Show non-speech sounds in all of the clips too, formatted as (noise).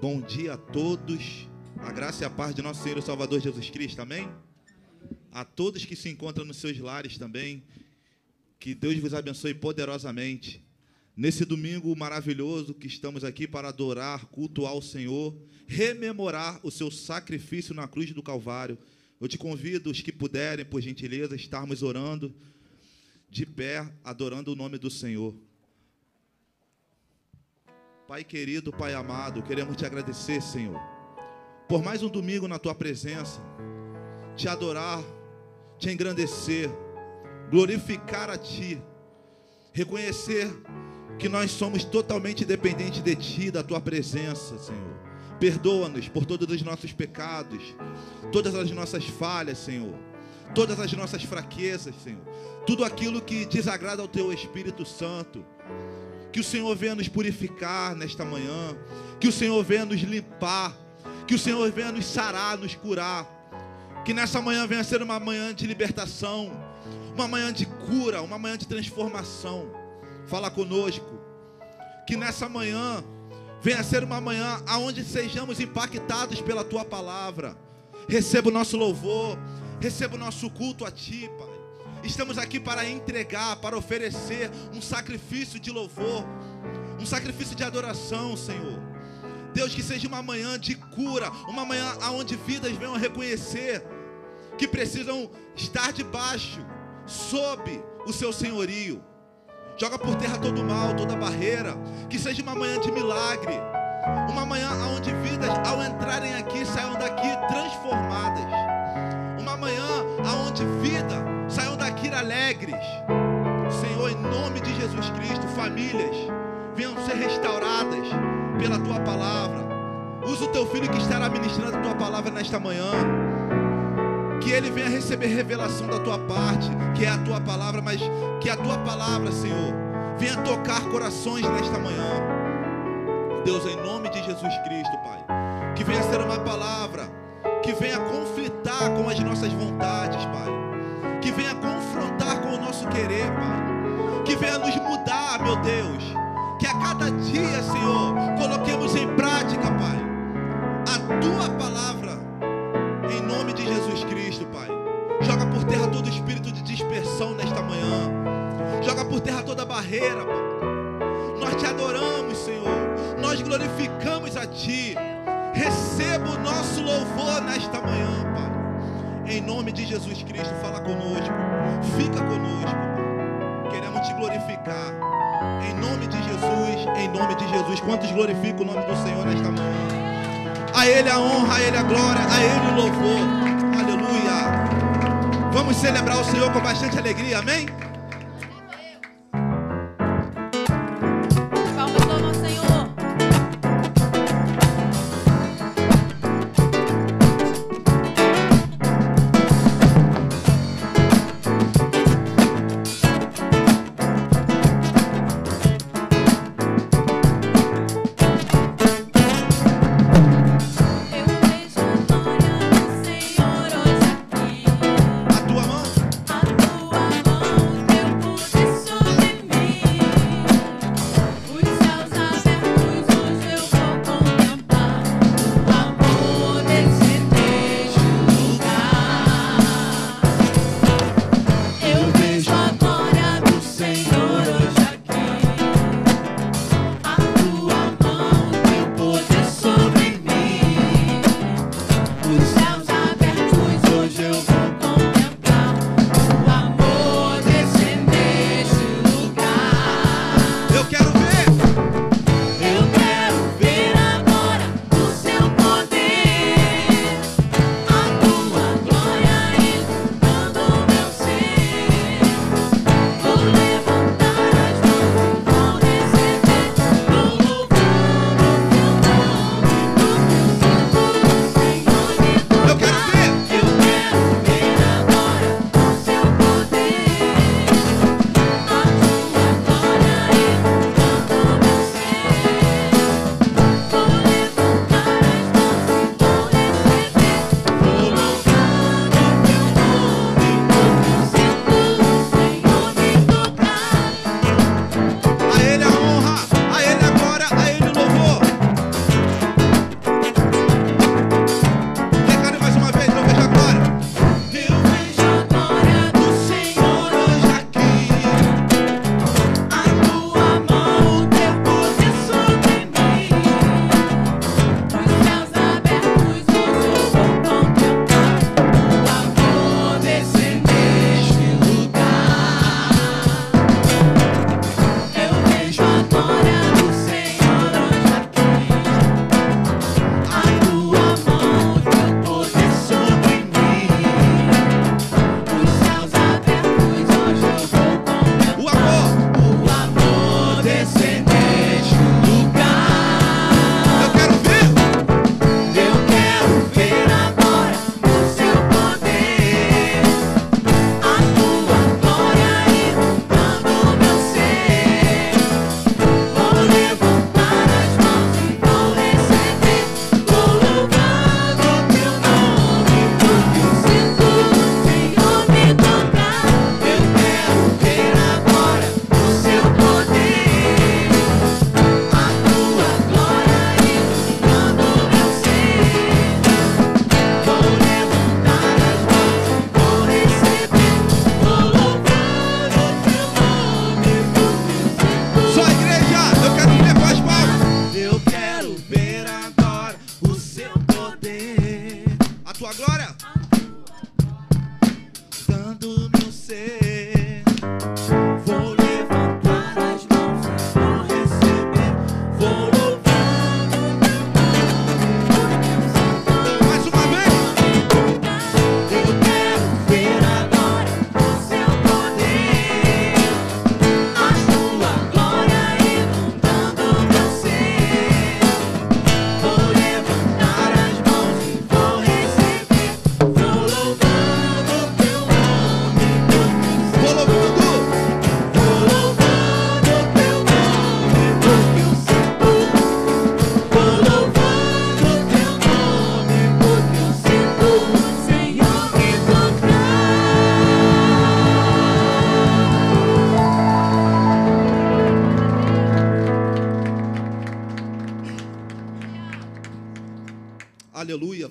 Bom dia a todos. A graça e a paz de nosso Senhor e Salvador Jesus Cristo. Amém? A todos que se encontram nos seus lares também. Que Deus vos abençoe poderosamente. Nesse domingo maravilhoso que estamos aqui para adorar, cultuar o Senhor, rememorar o seu sacrifício na cruz do Calvário. Eu te convido, os que puderem, por gentileza, estarmos orando de pé, adorando o nome do Senhor. Pai querido, Pai amado, queremos te agradecer, Senhor, por mais um domingo na tua presença, te adorar, te engrandecer, glorificar a ti, reconhecer que nós somos totalmente dependentes de ti, da tua presença, Senhor. Perdoa-nos por todos os nossos pecados, todas as nossas falhas, Senhor, todas as nossas fraquezas, Senhor, tudo aquilo que desagrada ao teu Espírito Santo. Que o Senhor venha nos purificar nesta manhã. Que o Senhor venha nos limpar. Que o Senhor venha nos sarar, nos curar. Que nessa manhã venha ser uma manhã de libertação. Uma manhã de cura. Uma manhã de transformação. Fala conosco. Que nessa manhã venha ser uma manhã aonde sejamos impactados pela tua palavra. Receba o nosso louvor. Receba o nosso culto a ti, Pai. Estamos aqui para entregar, para oferecer um sacrifício de louvor, um sacrifício de adoração, Senhor. Deus, que seja uma manhã de cura, uma manhã onde vidas venham reconhecer que precisam estar debaixo, sob o seu senhorio. Joga por terra todo mal, toda barreira. Que seja uma manhã de milagre. Uma manhã onde vidas, ao entrarem aqui, saiam daqui transformadas. Uma manhã onde vida saiam daqui alegres. Senhor, em nome de Jesus Cristo, famílias venham ser restauradas pela tua palavra. Usa o teu filho que estará ministrando a tua palavra nesta manhã. Que ele venha receber revelação da tua parte, que é a tua palavra, mas que a tua palavra, Senhor, venha tocar corações nesta manhã. Deus, em nome de Jesus Cristo, Pai, que venha ser uma palavra que venha conflitar com as nossas vontades, Pai. Que venha confrontar com o nosso querer, Pai. Que venha nos mudar, meu Deus. Que a cada dia, Senhor, coloquemos em prática, Pai, a tua palavra. Dispersão nesta manhã. Joga por terra toda barreira, Pai. Nós te adoramos, Senhor. Nós glorificamos a Ti. Receba o nosso louvor nesta manhã, Pai. Em nome de Jesus Cristo, fala conosco. Fica conosco, Pai. Queremos te glorificar. Em nome de Jesus, em nome de Jesus. Quantos glorificam o nome do Senhor nesta manhã? A Ele a honra, a Ele a glória, a Ele o louvor. Aleluia. Vamos celebrar o Senhor com bastante alegria, amém?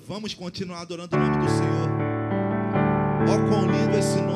Vamos continuar adorando o nome do Senhor. Ó, oh, quão lindo esse nome.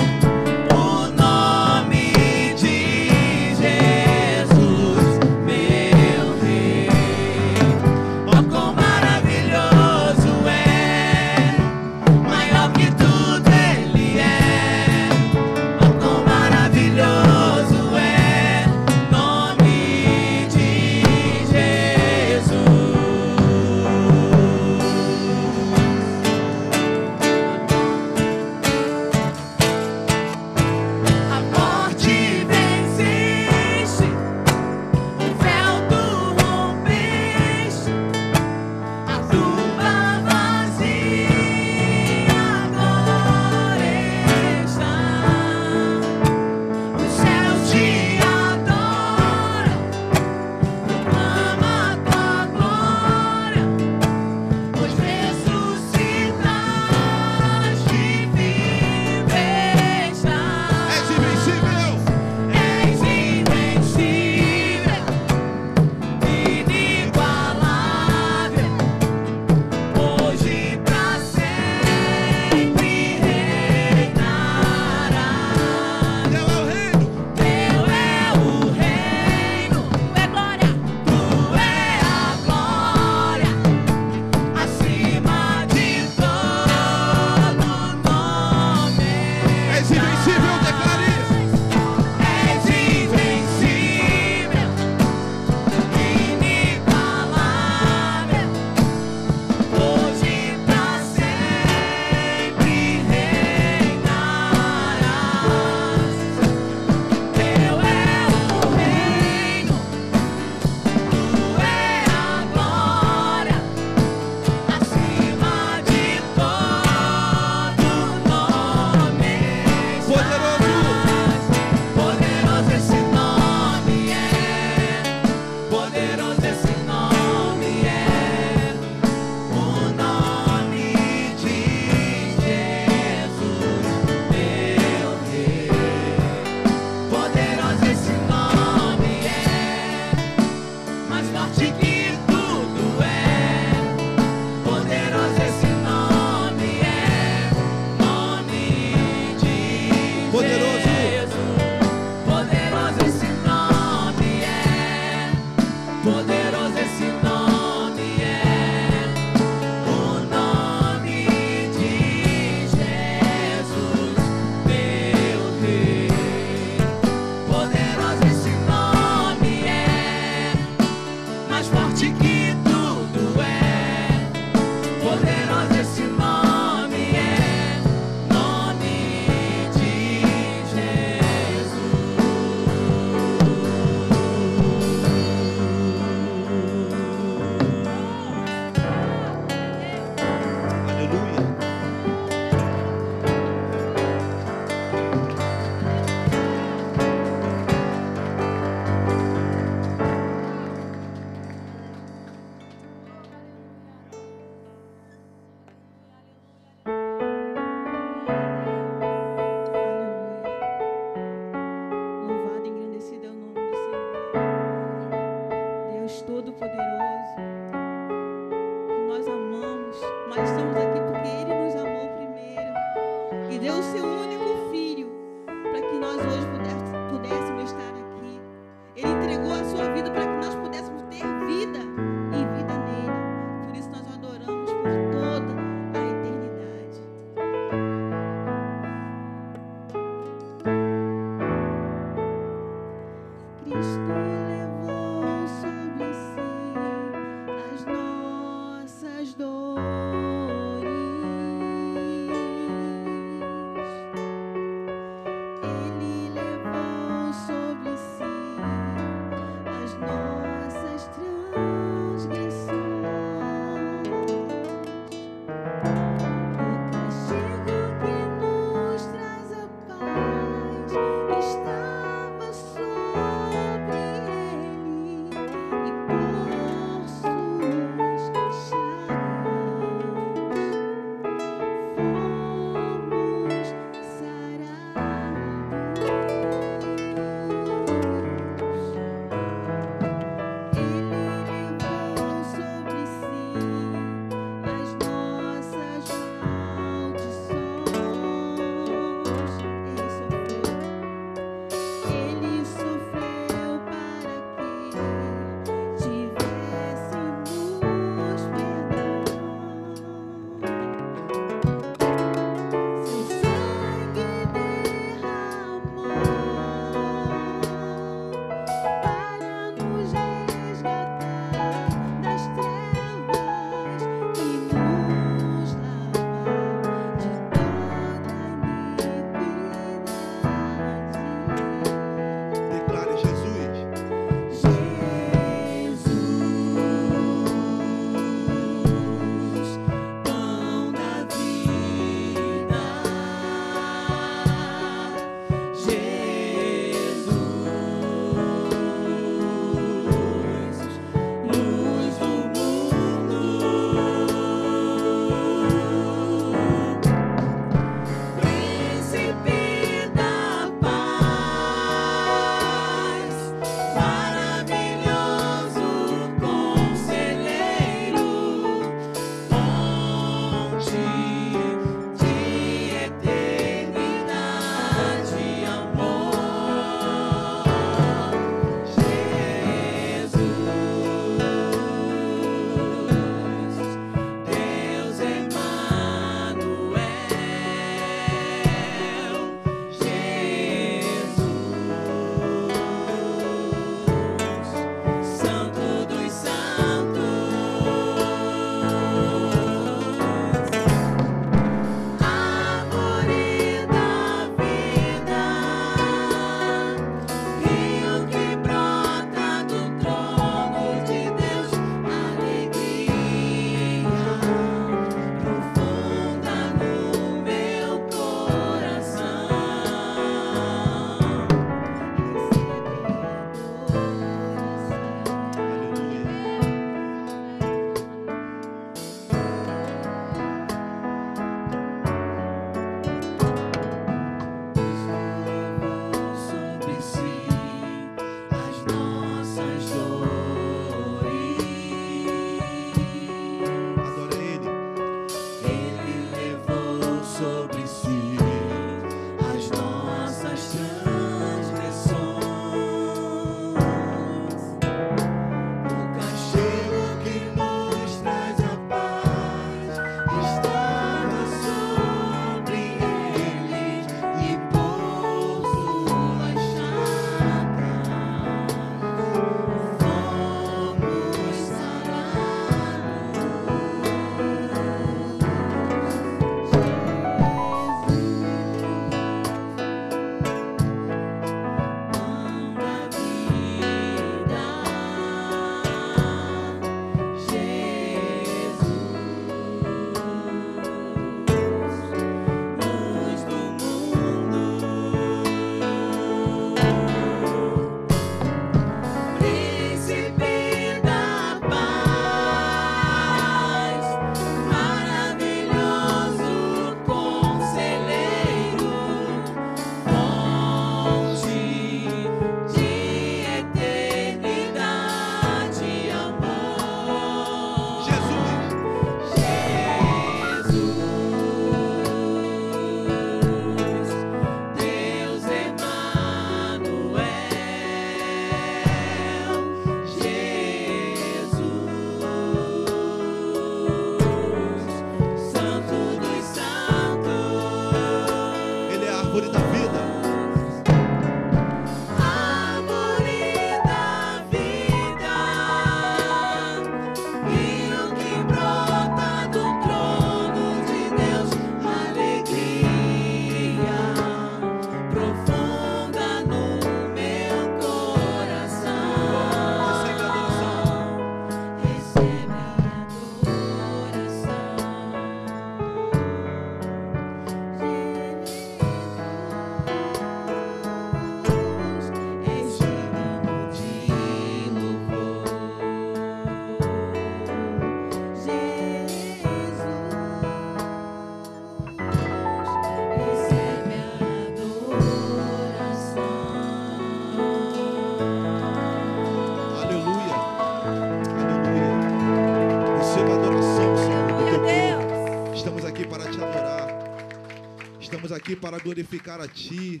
para glorificar a Ti,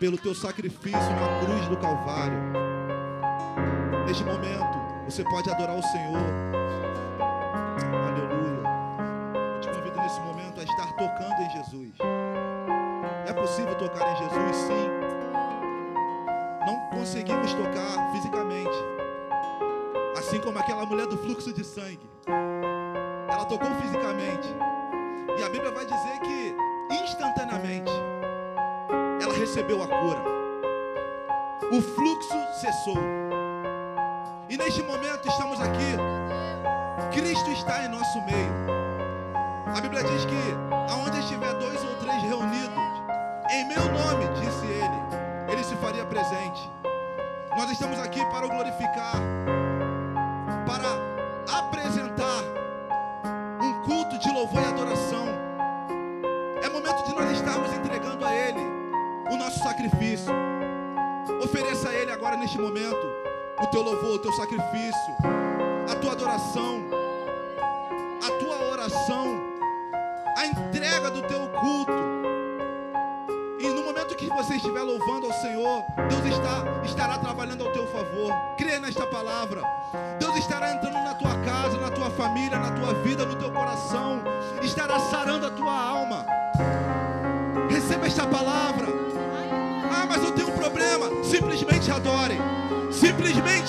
pelo Teu sacrifício na cruz do Calvário. Neste momento, você pode adorar o Senhor Simplesmente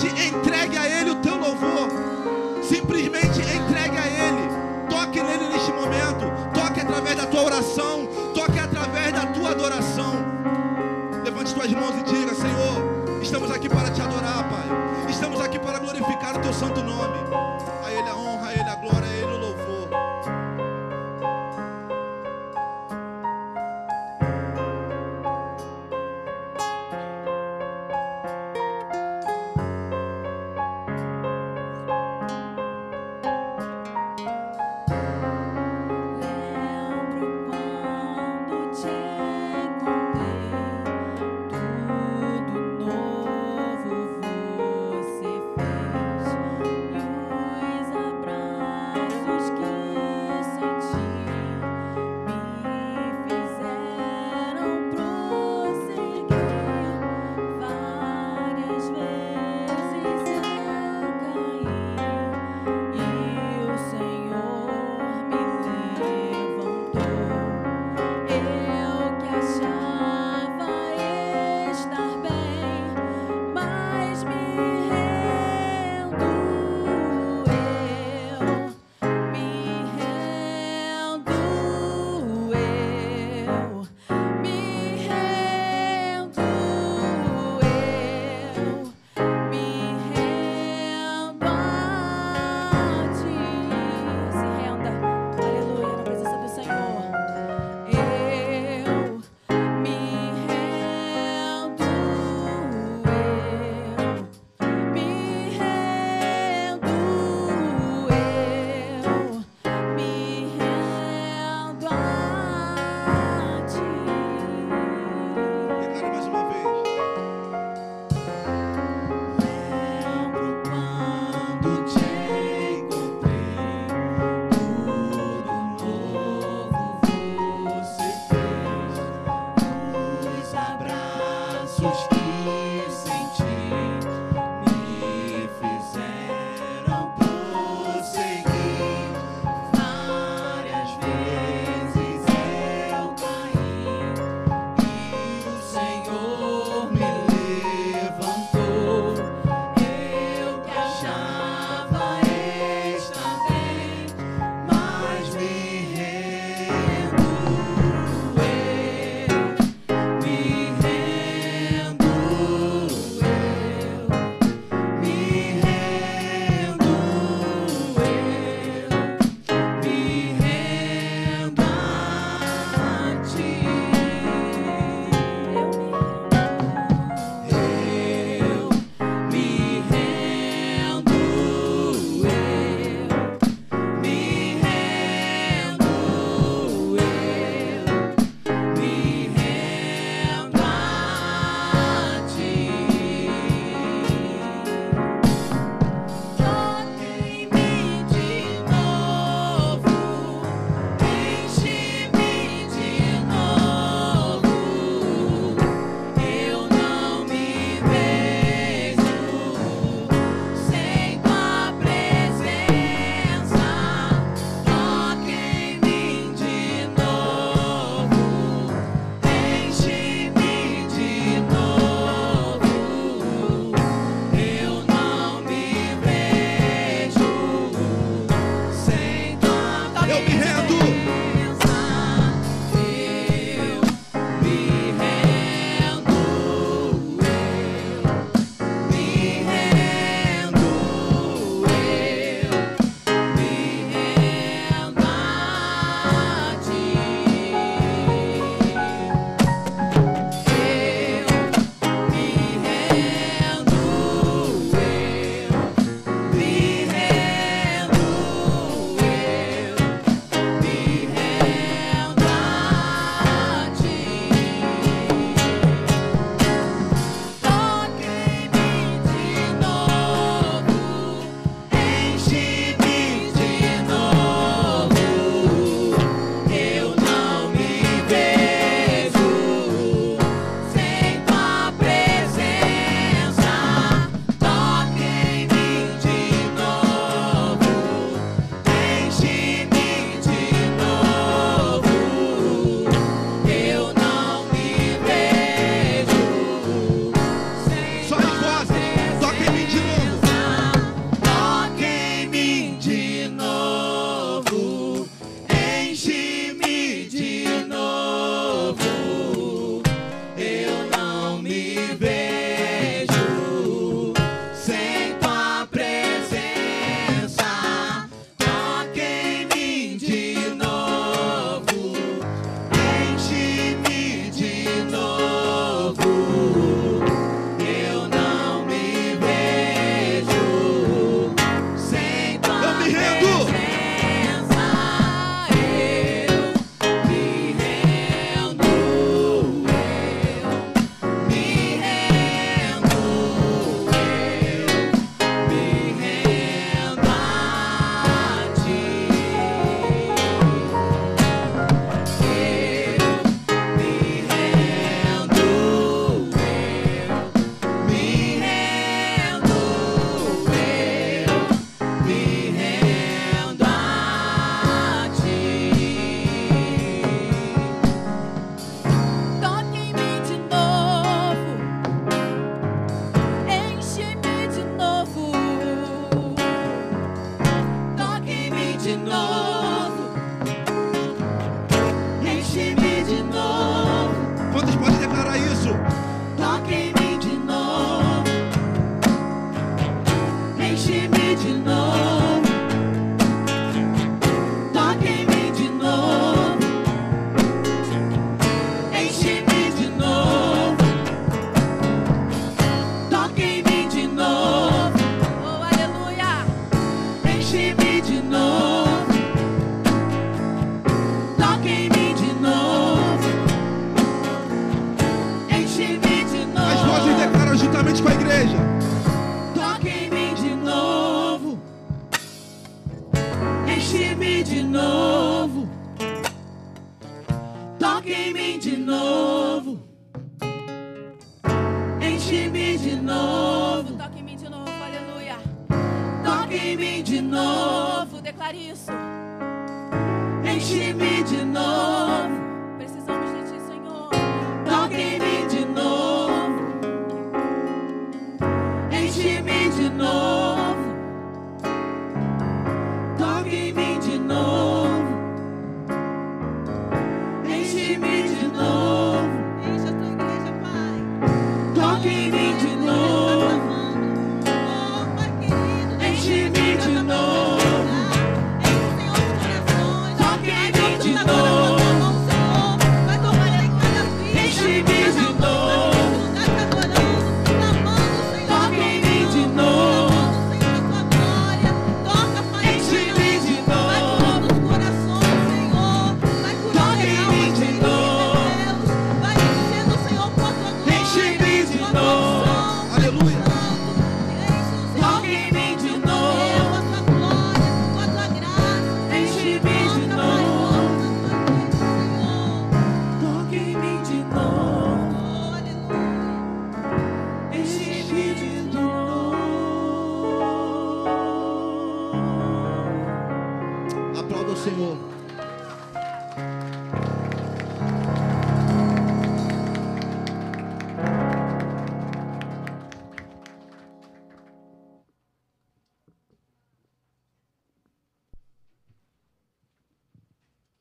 Aplauda o Senhor.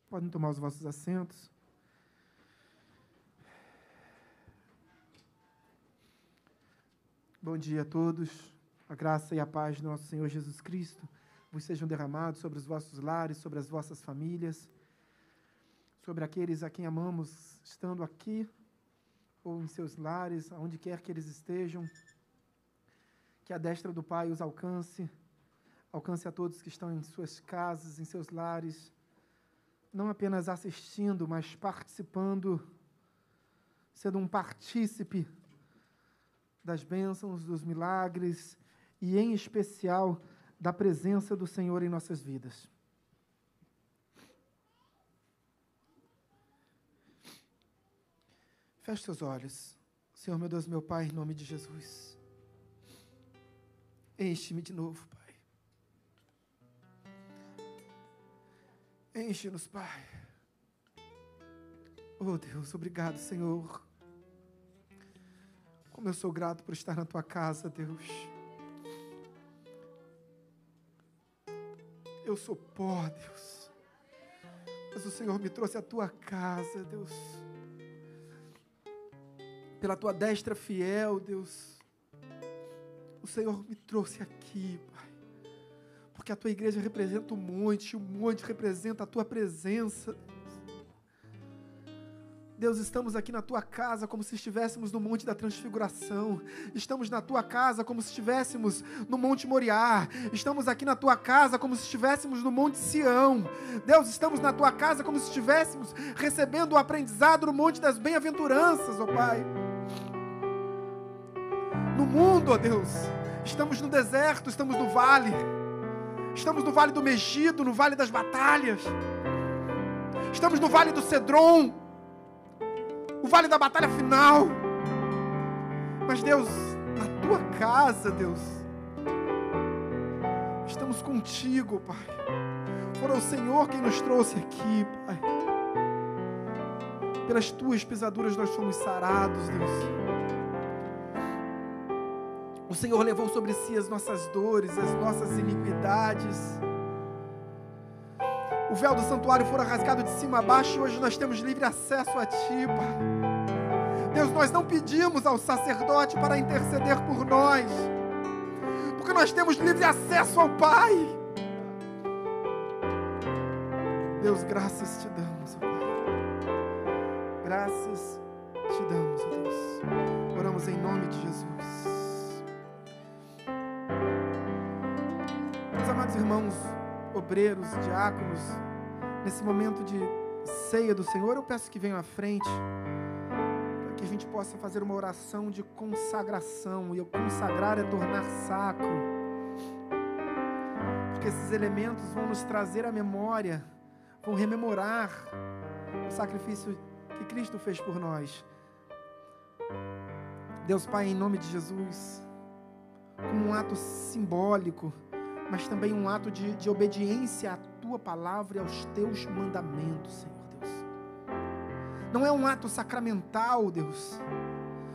Podem tomar os vossos assentos. Bom dia a todos. A graça e a paz do nosso Senhor Jesus Cristo vos sejam derramados sobre os vossos lares, sobre as vossas famílias, sobre aqueles a quem amamos, estando aqui ou em seus lares, aonde quer que eles estejam. Que a destra do Pai os alcance, alcance a todos que estão em suas casas, em seus lares, não apenas assistindo, mas participando, sendo um partícipe das bênçãos, dos milagres e, em especial, da presença do Senhor em nossas vidas. Feche seus olhos. Senhor, meu Deus, meu Pai, em nome de Jesus. Enche-me de novo, Pai. Enche-nos, Pai. Oh Deus, obrigado, Senhor. Como eu sou grato por estar na tua casa, Deus. Eu sou pó, Deus. Mas o Senhor me trouxe à tua casa, Deus. Pela tua destra fiel, Deus. O Senhor me trouxe aqui, Pai. Porque a tua igreja representa o monte, e o monte representa a tua presença. Deus, estamos aqui na tua casa como se estivéssemos no Monte da Transfiguração. Estamos na tua casa como se estivéssemos no Monte Moriá. Estamos aqui na tua casa como se estivéssemos no Monte Sião. Deus, estamos na tua casa como se estivéssemos recebendo o aprendizado no Monte das Bem-aventuranças, ó Pai. No mundo, ó Deus, estamos no deserto, estamos no vale. Estamos no vale do Megido, no vale das batalhas. Estamos no vale do Cedron o vale da batalha final. Mas Deus, na tua casa, Deus, estamos contigo, Pai. Foi o Senhor quem nos trouxe aqui, Pai. Pelas tuas pisaduras nós fomos sarados, Deus. O Senhor levou sobre si as nossas dores, as nossas iniquidades. O véu do santuário fora rasgado de cima a baixo e hoje nós temos livre acesso a Ti, Pai. Deus, nós não pedimos ao sacerdote para interceder por nós, porque nós temos livre acesso ao Pai. Deus, graças te damos, Pai. Graças te damos, Deus. Oramos em nome de Jesus. Meus amados irmãos, obreiros, diáconos, nesse momento de ceia do Senhor, eu peço que venham à frente, para que a gente possa fazer uma oração de consagração. E o consagrar é tornar sacro, porque esses elementos vão nos trazer à memória, vão rememorar o sacrifício que Cristo fez por nós. Deus Pai, em nome de Jesus, como um ato simbólico, mas também um ato de, de obediência à tua palavra e aos teus mandamentos, Senhor Deus. Não é um ato sacramental, Deus,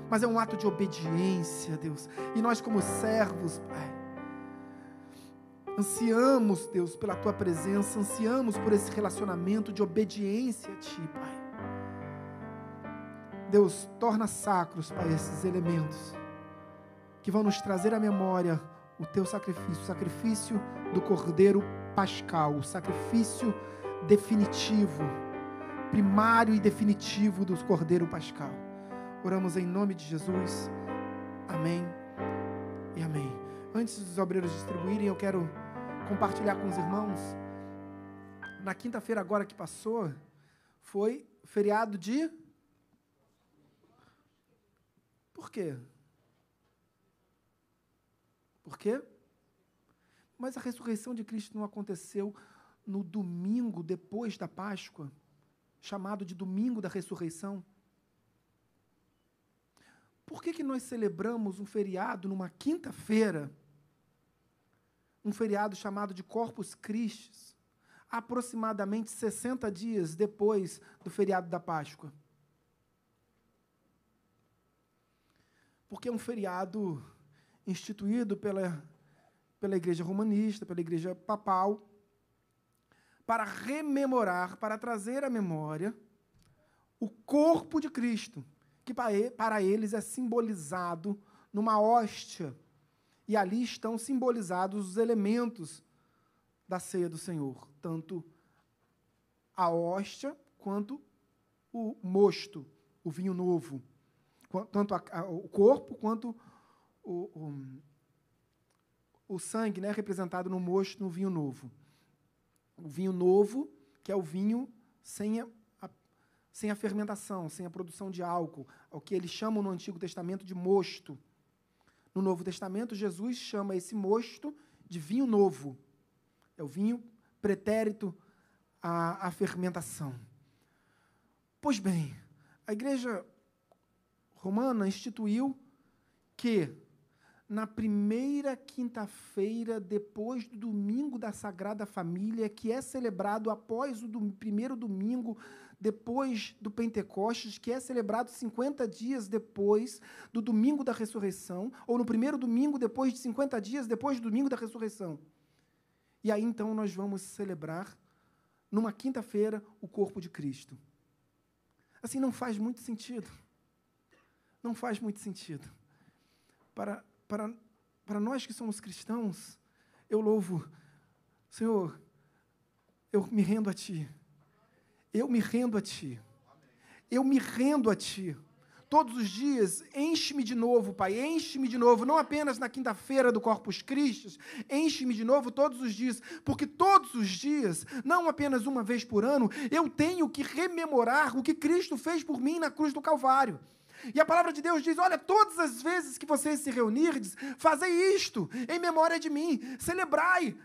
mas é um ato de obediência, Deus. E nós, como servos, Pai, ansiamos, Deus, pela tua presença, ansiamos por esse relacionamento de obediência a ti, Pai. Deus, torna sacros, Pai, esses elementos que vão nos trazer à memória o teu sacrifício, o sacrifício do Cordeiro Pascal, o sacrifício definitivo, primário e definitivo do Cordeiro Pascal. Oramos em nome de Jesus. Amém e amém. Antes dos obreiros distribuírem, eu quero compartilhar com os irmãos. Na quinta-feira agora que passou, foi feriado de Por quê? Por quê? Mas a ressurreição de Cristo não aconteceu no domingo depois da Páscoa, chamado de domingo da ressurreição. Por que, que nós celebramos um feriado numa quinta-feira? Um feriado chamado de Corpus Christi, aproximadamente 60 dias depois do feriado da Páscoa. Porque é um feriado instituído pela, pela Igreja Romanista, pela Igreja Papal, para rememorar, para trazer à memória o corpo de Cristo, que para eles é simbolizado numa hóstia. E ali estão simbolizados os elementos da ceia do Senhor, tanto a hóstia quanto o mosto, o vinho novo, tanto a, a, o corpo quanto o, o, o sangue, né, representado no mosto, no vinho novo. O vinho novo, que é o vinho sem a, a, sem a fermentação, sem a produção de álcool, o que eles chamam no Antigo Testamento de mosto. No Novo Testamento, Jesus chama esse mosto de vinho novo. É o vinho pretérito à, à fermentação. Pois bem, a igreja romana instituiu que na primeira quinta-feira, depois do domingo da Sagrada Família, que é celebrado após o primeiro domingo, depois do Pentecostes, que é celebrado 50 dias depois do domingo da ressurreição, ou no primeiro domingo, depois de 50 dias depois do domingo da ressurreição. E aí então nós vamos celebrar, numa quinta-feira, o corpo de Cristo. Assim, não faz muito sentido. Não faz muito sentido. Para para, para nós que somos cristãos, eu louvo, Senhor, eu me rendo a Ti. Eu me rendo a Ti. Eu me rendo a Ti. Todos os dias, enche-me de novo, Pai, enche-me de novo, não apenas na quinta-feira do Corpus Christi, enche-me de novo todos os dias, porque todos os dias, não apenas uma vez por ano, eu tenho que rememorar o que Cristo fez por mim na cruz do Calvário. E a palavra de Deus diz: olha, todas as vezes que vocês se reunirdes, fazei isto em memória de mim, celebrai.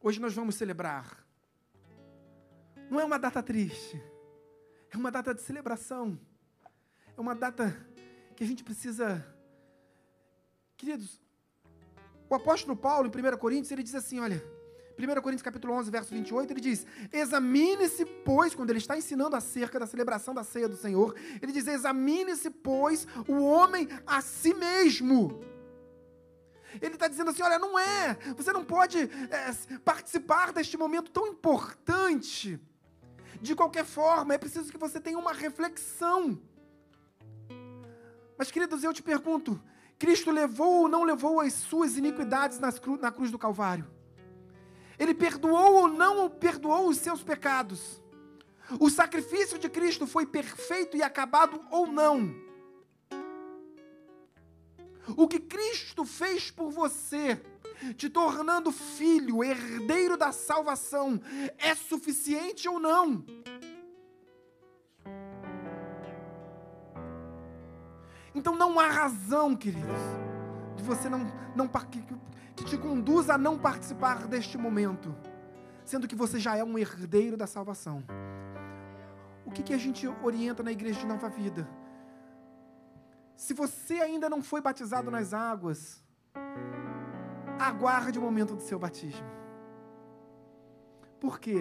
Hoje nós vamos celebrar. Não é uma data triste, é uma data de celebração. É uma data que a gente precisa. Queridos, o apóstolo Paulo, em 1 Coríntios, ele diz assim: olha 1 Coríntios capítulo 11, verso 28, ele diz: Examine-se, pois, quando ele está ensinando acerca da celebração da ceia do Senhor, ele diz: Examine-se, pois, o homem a si mesmo. Ele está dizendo assim: olha, não é, você não pode é, participar deste momento tão importante. De qualquer forma, é preciso que você tenha uma reflexão. Mas, queridos, eu te pergunto: Cristo levou ou não levou as suas iniquidades na cruz do Calvário? Ele perdoou ou não perdoou os seus pecados? O sacrifício de Cristo foi perfeito e acabado ou não? O que Cristo fez por você, te tornando filho, herdeiro da salvação, é suficiente ou não? Então não há razão, queridos, de você não, não te conduz a não participar deste momento. sendo que você já é um herdeiro da salvação. O que, que a gente orienta na igreja de Nova Vida? Se você ainda não foi batizado nas águas, aguarde o momento do seu batismo. Por quê?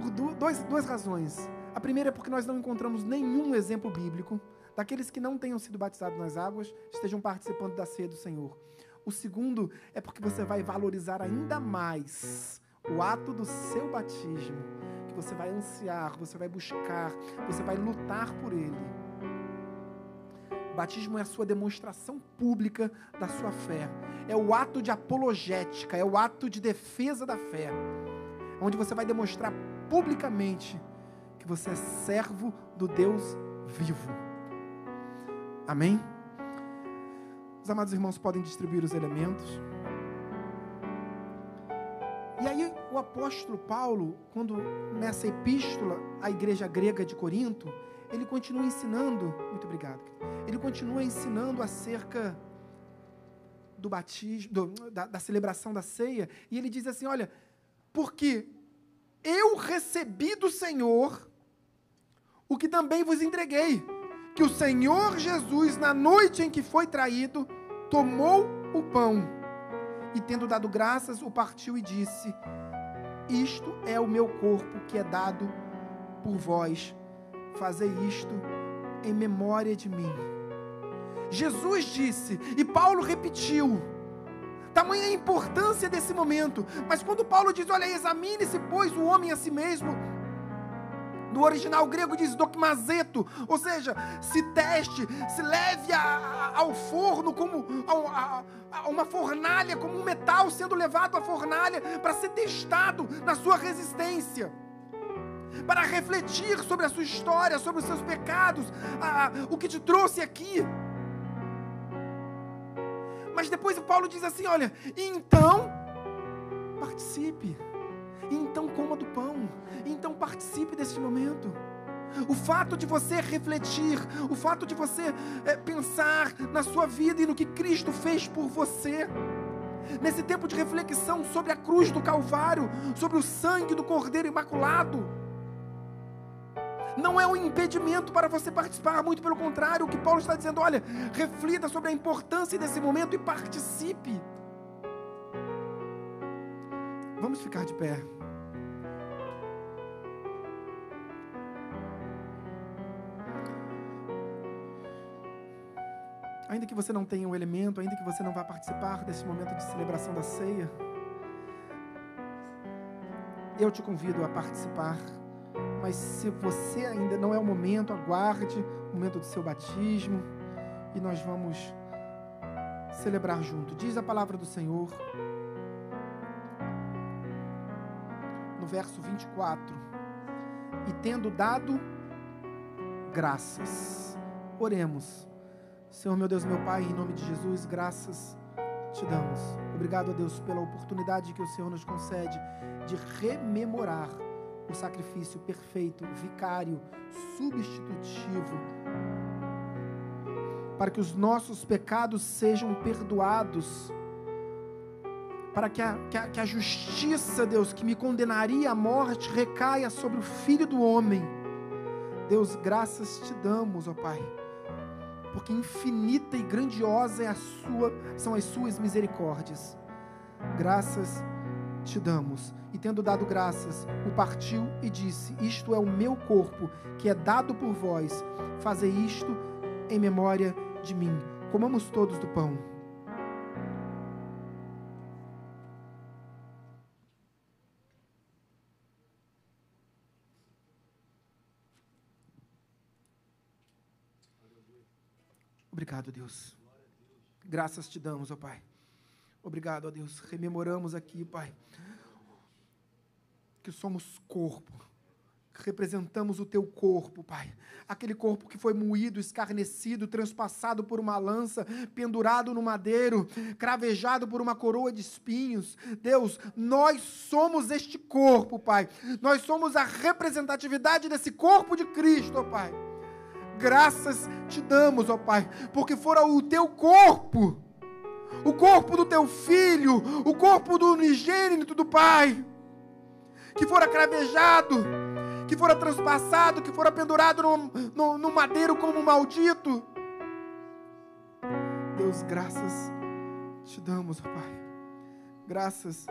Por du- dois, duas razões. A primeira é porque nós não encontramos nenhum exemplo bíblico daqueles que não tenham sido batizados nas águas estejam participando da ceia do Senhor. O segundo é porque você vai valorizar ainda mais o ato do seu batismo, que você vai ansiar, você vai buscar, você vai lutar por ele. Batismo é a sua demonstração pública da sua fé. É o ato de apologética, é o ato de defesa da fé. Onde você vai demonstrar publicamente que você é servo do Deus vivo. Amém? Os amados irmãos podem distribuir os elementos. E aí, o apóstolo Paulo, quando nessa epístola à igreja grega de Corinto, ele continua ensinando, muito obrigado, ele continua ensinando acerca do batismo, do- da, da celebração da ceia, e ele diz assim: olha, porque eu recebi do Senhor o que também vos entreguei, que o Senhor Jesus, na noite em que foi traído, tomou o pão e, tendo dado graças, o partiu e disse: Isto é o meu corpo que é dado por vós, fazei isto em memória de mim. Jesus disse, e Paulo repetiu, tamanha a importância desse momento, mas quando Paulo diz: Olha, examine-se, pois, o homem a si mesmo. No original grego diz dokmazeto, ou seja, se teste, se leve a- a- ao forno como a, uma fornalha, como um metal sendo levado à fornalha para ser testado na sua resistência. Para refletir sobre a sua história, sobre os seus pecados, o que te trouxe aqui. Mas depois o Paulo diz assim: olha, então participe. Então coma do pão. Então participe desse momento. O fato de você refletir, o fato de você eh, pensar na sua vida e no que Cristo fez por você. Nesse tempo de reflexão sobre a cruz do Calvário, sobre o sangue do Cordeiro Imaculado. Não é um impedimento para você participar, muito pelo contrário, o que Paulo está dizendo, olha, reflita sobre a importância desse momento e participe. Vamos ficar de pé. Ainda que você não tenha o elemento, ainda que você não vá participar desse momento de celebração da ceia, eu te convido a participar. Mas se você ainda não é o momento, aguarde o momento do seu batismo e nós vamos celebrar junto. Diz a palavra do Senhor no verso 24: E tendo dado graças, oremos. Senhor meu Deus, meu Pai, em nome de Jesus, graças te damos. Obrigado Deus pela oportunidade que o Senhor nos concede de rememorar o sacrifício perfeito, vicário, substitutivo, para que os nossos pecados sejam perdoados, para que a, que a, que a justiça, Deus, que me condenaria à morte, recaia sobre o Filho do Homem. Deus, graças te damos, ó Pai porque infinita e grandiosa é a sua, são as suas misericórdias. Graças te damos. E tendo dado graças, o partiu e disse: Isto é o meu corpo, que é dado por vós. Fazei isto em memória de mim. Comamos todos do pão. Obrigado, Deus. Graças te damos, ó Pai. Obrigado, ó Deus. Rememoramos aqui, Pai, que somos corpo, representamos o teu corpo, Pai. Aquele corpo que foi moído, escarnecido, transpassado por uma lança, pendurado no madeiro, cravejado por uma coroa de espinhos. Deus, nós somos este corpo, Pai. Nós somos a representatividade desse corpo de Cristo, ó Pai. Graças te damos, ó Pai, porque fora o teu corpo, o corpo do teu filho, o corpo do unigênito do Pai, que fora cravejado, que fora transpassado, que fora pendurado no, no, no madeiro como um maldito. Deus, graças te damos, ó Pai. Graças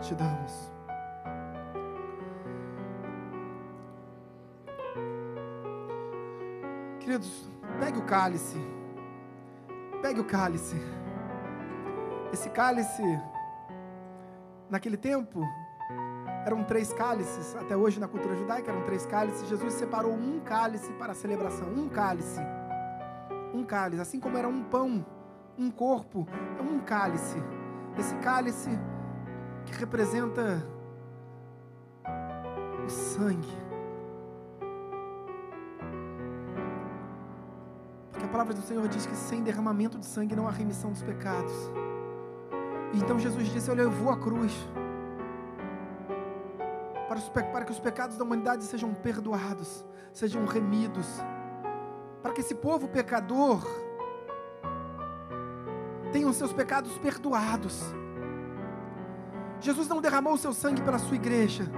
te damos. Queridos, pegue o cálice. Pegue o cálice. Esse cálice, naquele tempo, eram três cálices. Até hoje, na cultura judaica, eram três cálices. Jesus separou um cálice para a celebração. Um cálice. Um cálice. Assim como era um pão, um corpo, é um cálice. Esse cálice que representa o sangue. Palavra do Senhor diz que sem derramamento de sangue não há remissão dos pecados. Então Jesus disse: Olha, eu vou à cruz. Para, os para que os pecados da humanidade sejam perdoados, sejam remidos. Para que esse povo pecador tenha os seus pecados perdoados. Jesus não derramou o seu sangue pela sua igreja.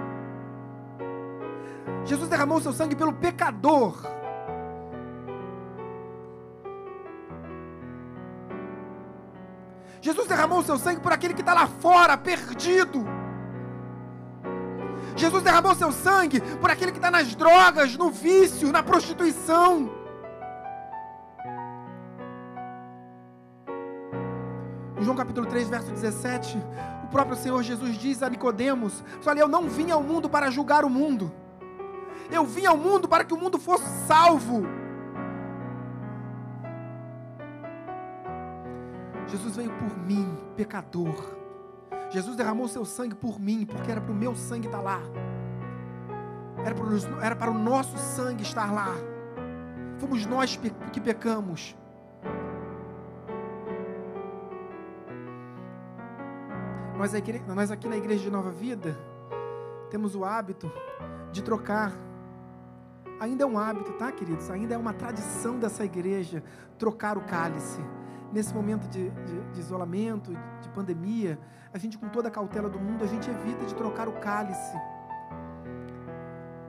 Jesus derramou o seu sangue pelo pecador. Jesus derramou o seu sangue por aquele que está lá fora, perdido. Jesus derramou seu sangue por aquele que está nas drogas, no vício, na prostituição. Em João capítulo 3, verso 17, o próprio Senhor Jesus diz a Nicodemos: Olha, eu não vim ao mundo para julgar o mundo. Eu vim ao mundo para que o mundo fosse salvo. Jesus veio por mim, pecador. Jesus derramou seu sangue por mim, porque era para o meu sangue estar lá. Era para, era para o nosso sangue estar lá. Fomos nós que pecamos. Nós aqui, nós aqui na Igreja de Nova Vida temos o hábito de trocar. Ainda é um hábito, tá, queridos? Ainda é uma tradição dessa igreja trocar o cálice. Nesse momento de, de- de isolamento, de pandemia, a gente, com toda a cautela do mundo, a gente evita de trocar o cálice.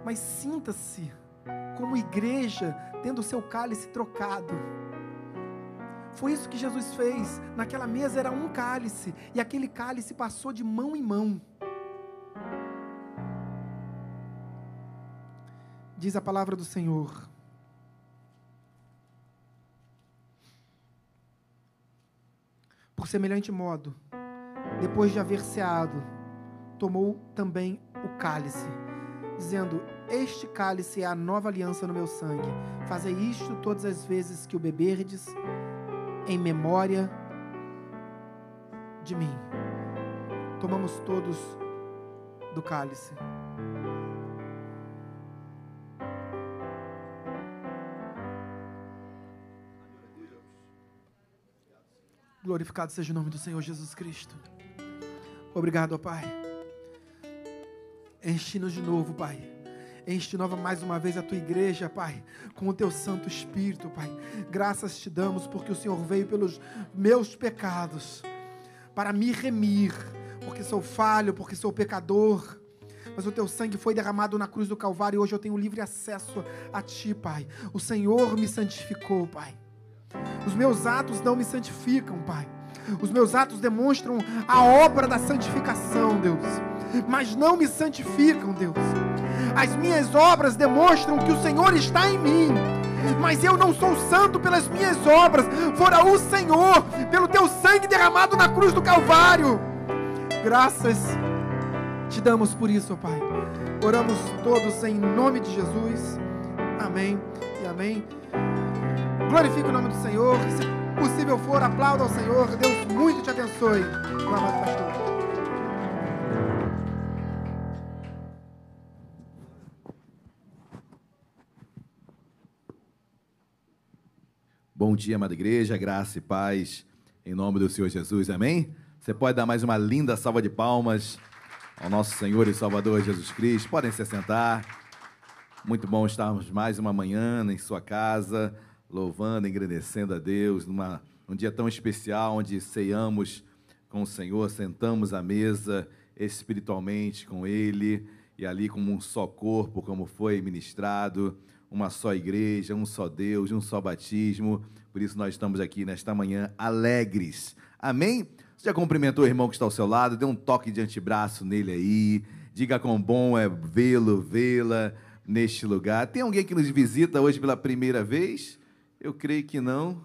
Mas sinta-se como igreja tendo o seu cálice trocado. Foi isso que Jesus fez. Naquela mesa era um cálice, e aquele cálice passou de mão em mão. Diz a palavra do Senhor. Por semelhante modo, depois de haver ceado, tomou também o cálice, dizendo: Este cálice é a nova aliança no meu sangue. Fazei isto todas as vezes que o beberdes, em memória de mim. Tomamos todos do cálice. Glorificado seja o nome do Senhor Jesus Cristo. Obrigado, Pai. Enche-nos de novo, Pai. Enche nova mais uma vez a tua igreja, Pai, com o teu Santo Espírito, Pai. Graças te damos porque o Senhor veio pelos meus pecados para me remir, porque sou falho, porque sou pecador. Mas o teu sangue foi derramado na cruz do Calvário e hoje eu tenho livre acesso a ti, Pai. O Senhor me santificou, Pai. Os meus atos não me santificam, Pai. Os meus atos demonstram a obra da santificação, Deus. Mas não me santificam, Deus. As minhas obras demonstram que o Senhor está em mim. Mas eu não sou santo pelas minhas obras, fora o Senhor, pelo teu sangue derramado na cruz do Calvário. Graças te damos por isso, Pai. Oramos todos em nome de Jesus. Amém e amém. Glorifique o nome do Senhor. Se possível for, aplauda ao Senhor. Deus muito te abençoe. Amado pastor. Bom dia, amada igreja, graça e paz, em nome do Senhor Jesus, amém? Você pode dar mais uma linda salva de palmas ao nosso Senhor e Salvador Jesus Cristo. Podem se sentar. Muito bom estarmos mais uma manhã em sua casa, louvando, engrandecendo a Deus, numa, num dia tão especial, onde ceiamos com o Senhor, sentamos à mesa espiritualmente com Ele e ali como um só corpo, como foi ministrado, uma só igreja, um só Deus, um só batismo. Por isso nós estamos aqui nesta manhã alegres. Amém? Você já cumprimentou o irmão que está ao seu lado? Dê um toque de antebraço nele aí. Diga quão bom é vê-lo, vê-la neste lugar. Tem alguém que nos visita hoje pela primeira vez? Eu creio que não,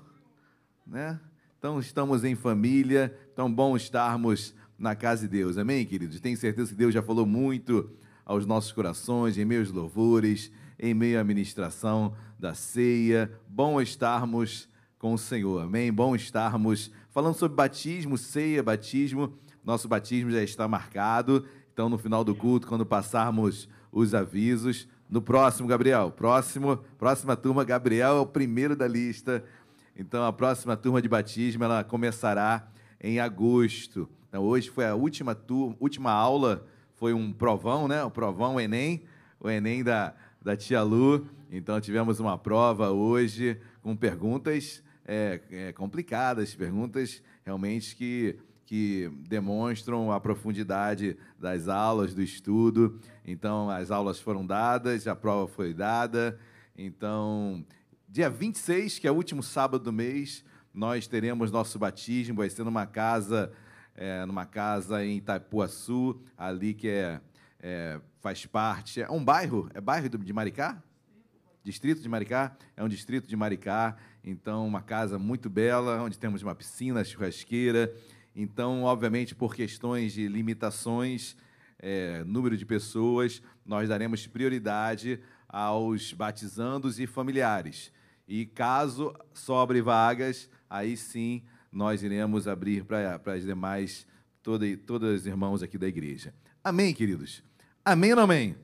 né? Então estamos em família, tão bom estarmos na casa de Deus. Amém, queridos? Tenho certeza que Deus já falou muito aos nossos corações, em aos louvores, em meio à ministração da ceia. Bom estarmos com o Senhor. Amém? Bom estarmos falando sobre batismo, ceia, batismo. Nosso batismo já está marcado. Então, no final do culto, quando passarmos os avisos, no próximo, Gabriel, próximo, próxima turma, Gabriel é o primeiro da lista. Então, a próxima turma de batismo ela começará em agosto. Então, hoje foi a última turma, última aula, foi um provão, né? O provão o Enem, o Enem da, da tia Lu. Então, tivemos uma prova hoje com perguntas é, é, complicadas, perguntas realmente que, que demonstram a profundidade das aulas, do estudo. Então, as aulas foram dadas, a prova foi dada. Então, dia 26, que é o último sábado do mês, nós teremos nosso batismo, vai ser numa casa, é, numa casa em Itaipuaçu, ali que é, é, faz parte. É um bairro? É bairro de Maricá? Distrito de Maricá? É um distrito de Maricá. Então, uma casa muito bela, onde temos uma piscina, churrasqueira. Então, obviamente, por questões de limitações, é, número de pessoas, nós daremos prioridade aos batizandos e familiares. E caso sobre vagas, aí sim nós iremos abrir para as demais, toda, todos os irmãos aqui da igreja. Amém, queridos? Amém ou não amém?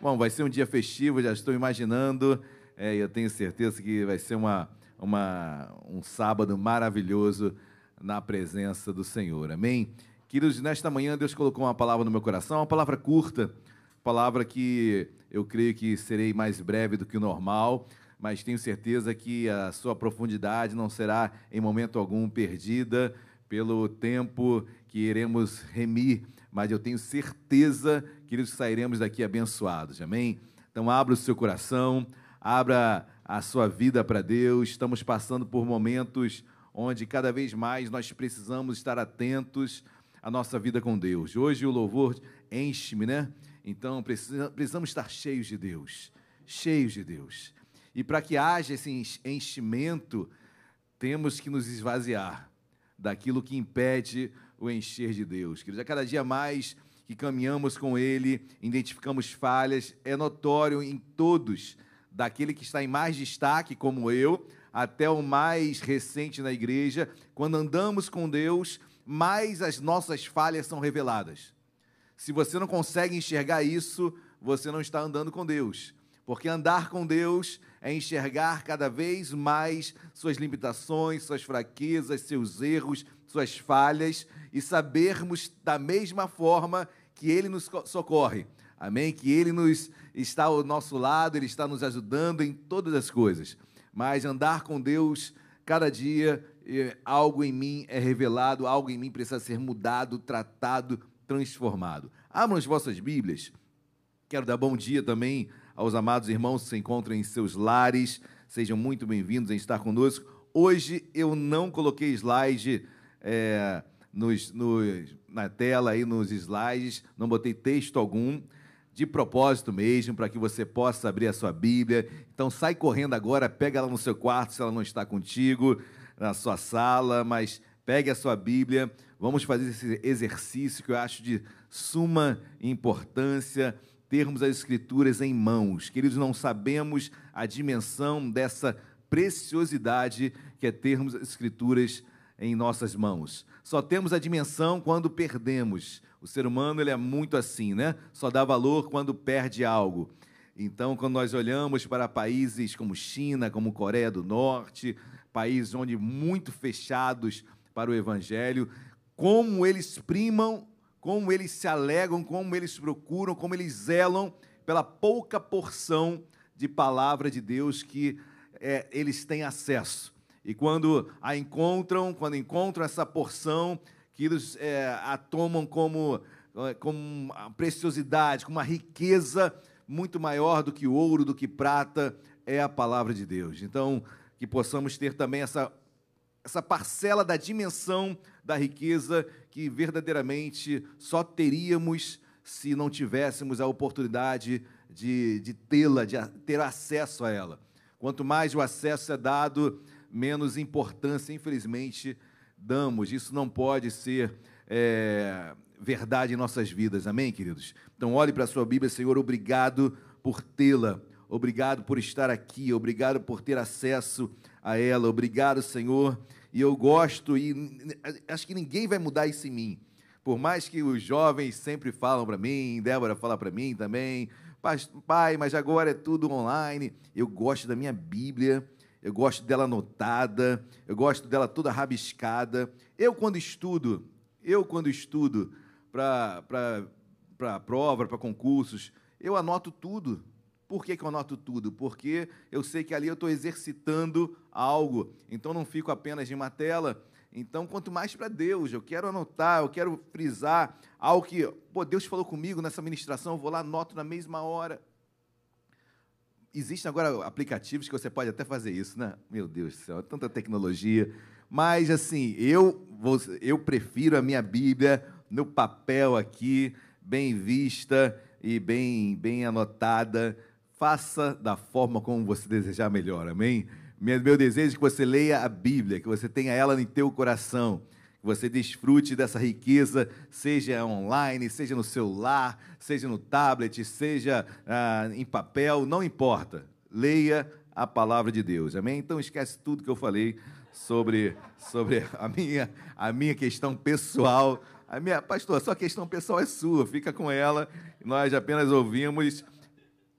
Bom, vai ser um dia festivo, já estou imaginando. É, eu tenho certeza que vai ser uma, uma, um sábado maravilhoso na presença do Senhor. Amém? Queridos, nesta manhã Deus colocou uma palavra no meu coração, uma palavra curta, palavra que eu creio que serei mais breve do que o normal, mas tenho certeza que a sua profundidade não será em momento algum perdida pelo tempo que iremos remir, mas eu tenho certeza, queridos, que sairemos daqui abençoados. Amém? Então abra o seu coração, abra a sua vida para Deus. Estamos passando por momentos onde cada vez mais nós precisamos estar atentos à nossa vida com Deus. Hoje o louvor enche-me, né? Então precisa- precisamos estar cheios de Deus, cheios de Deus. E para que haja esse enchimento, temos que nos esvaziar daquilo que impede o encher de Deus. Queridos, a cada dia mais que caminhamos com Ele, identificamos falhas, é notório em todos, daquele que está em mais destaque, como eu, até o mais recente na igreja, quando andamos com Deus, mais as nossas falhas são reveladas. Se você não consegue enxergar isso, você não está andando com Deus. Porque andar com Deus é enxergar cada vez mais suas limitações, suas fraquezas, seus erros, suas falhas e sabermos da mesma forma que Ele nos co- socorre. Amém? Que Ele nos está ao nosso lado, Ele está nos ajudando em todas as coisas. Mas andar com Deus, cada dia, algo em mim é revelado, algo em mim precisa ser mudado, tratado, transformado. Abram as vossas Bíblias. Quero dar bom dia também aos amados irmãos que se encontram em seus lares. Sejam muito bem-vindos em estar conosco. Hoje eu não coloquei slide é, nos, nos- na tela, aí nos slides, não botei texto algum, de propósito mesmo, para que você possa abrir a sua Bíblia. Então sai correndo agora, pega ela no seu quarto, se ela não está contigo, na sua sala, mas pegue a sua Bíblia. Vamos fazer esse exercício que eu acho de suma importância termos as Escrituras em mãos. Queridos, não sabemos a dimensão dessa preciosidade que é termos as Escrituras em nossas mãos. Só temos a dimensão quando perdemos. O ser humano ele é muito assim, né? Só dá valor quando perde algo. Então, quando nós olhamos para países como China, como Coreia do Norte, países onde muito fechados para o evangelho, como eles primam, como eles se alegam, como eles procuram, como eles zelam pela pouca porção de palavra de Deus que é, eles têm acesso. E quando a encontram, quando encontram essa porção, que eles é, a tomam como eh, com uma preciosidade, com uma riqueza muito maior do que ouro, do que prata, é a palavra de Deus. Então, que possamos ter também essa, essa parcela da dimensão da riqueza que verdadeiramente só teríamos se não tivéssemos a oportunidade de, de tê-la, de ter acesso a ela. Quanto mais o acesso é dado, menos importância, infelizmente, damos. Isso não pode ser é, verdade em nossas vidas. Amém, queridos? Então, olhe para a sua Bíblia, Senhor, obrigado por tê-la. Obrigado por estar aqui, obrigado por ter acesso a ela. Obrigado, Senhor. E eu gosto, e acho que ninguém vai mudar isso em mim. Por mais que os jovens sempre falam para mim, Débora fala para mim também, "Pas- pai, mas agora é tudo online. Eu gosto da minha Bíblia, eu gosto dela anotada, eu gosto dela toda rabiscada. Eu, quando estudo, eu, quando estudo para prova, para concursos, eu anoto tudo. Por que, que eu anoto tudo? Porque eu sei que ali eu estou exercitando algo. Então não fico apenas em uma tela. Então, quanto mais para Deus, eu quero anotar, eu quero frisar algo que, pô, Deus falou comigo nessa ministração, eu vou lá, anoto na mesma hora. Existem agora aplicativos que você pode até fazer isso, né? Meu Deus do céu, tanta tecnologia. Mas, assim, eu, vou, eu prefiro a minha Bíblia no papel aqui, bem vista e bem, bem anotada. Faça da forma como você desejar melhor, amém? Meu desejo é que você leia a Bíblia, que você tenha ela em teu coração, que você desfrute dessa riqueza, seja online, seja no celular, seja no tablet, seja ah, em papel, não importa. Leia a palavra de Deus, amém? Então esquece tudo que eu falei sobre, sobre a, minha, a minha questão pessoal. A minha, pastor, a sua questão pessoal é sua, fica com ela, nós apenas ouvimos.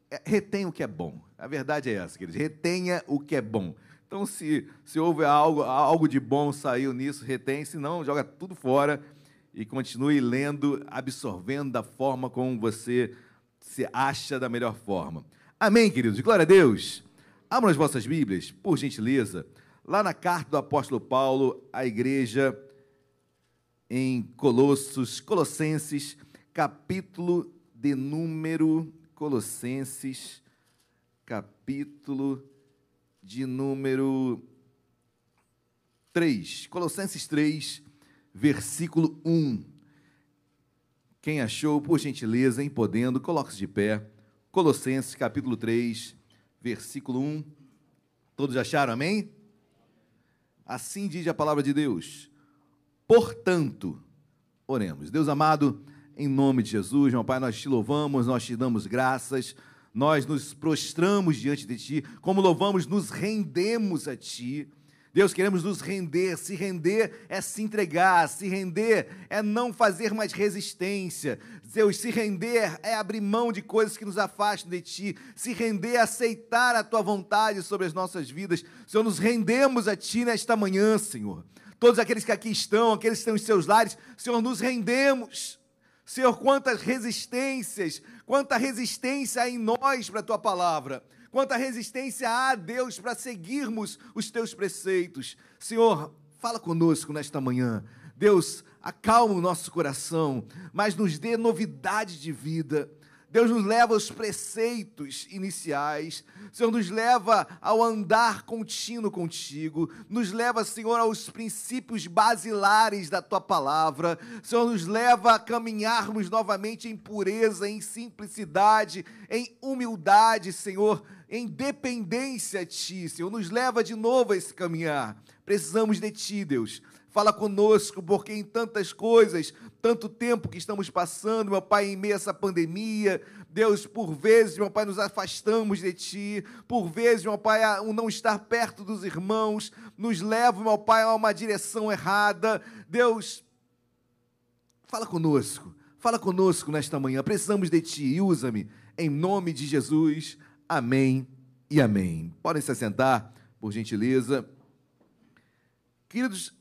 É, Retém o que é bom. A verdade é essa, queridos. Retenha o que é bom. Então, se, se houve algo, algo de bom saiu nisso, retém, se não, joga tudo fora e continue lendo, absorvendo da forma como você se acha da melhor forma. Amém, queridos? Glória a Deus. Abram as vossas Bíblias, por gentileza, lá na carta do apóstolo Paulo à igreja em Colossos, Colossenses, capítulo de número Colossenses, capítulo de número 3. Colossenses 3, versículo 1. Quem achou, por gentileza, em podendo, coloque-se de pé. Colossenses, capítulo 3, versículo 1. Todos acharam, amém? Assim diz a palavra de Deus. Portanto, oremos. Deus amado, em nome de Jesus, meu Pai, nós te louvamos, nós te damos graças, nós nos prostramos diante de Ti, como louvamos, nos rendemos a Ti. Deus, queremos nos render. Se render é se entregar, se render é não fazer mais resistência. Deus, se render é abrir mão de coisas que nos afastam de Ti. Se render é aceitar a Tua vontade sobre as nossas vidas. Senhor, nos rendemos a Ti nesta manhã, Senhor. Todos aqueles que aqui estão, aqueles que estão em seus lares, Senhor, nos rendemos. Senhor, quantas resistências, quanta resistência há em nós para a tua palavra, quanta resistência há, Deus, para seguirmos os teus preceitos. Senhor, fala conosco nesta manhã. Deus, acalma o nosso coração, mas nos dê novidade de vida. Deus nos leva aos preceitos iniciais, Senhor, nos leva ao andar contínuo contigo, nos leva, Senhor, aos princípios basilares da tua palavra, Senhor, nos leva a caminharmos novamente em pureza, em simplicidade, em humildade, Senhor, em dependência a ti, Senhor, nos leva de novo a esse caminhar. Precisamos de ti, Deus. Fala conosco, porque em tantas coisas, tanto tempo que estamos passando, meu Pai, em meio a essa pandemia, Deus, por vezes, meu Pai, nos afastamos de Ti, por vezes, meu Pai, o não estar perto dos irmãos, nos leva, meu Pai, a uma direção errada. Deus, fala conosco, fala conosco nesta manhã, precisamos de Ti usa-me, em nome de Jesus, amém e amém. Podem se assentar, por gentileza. Queridos,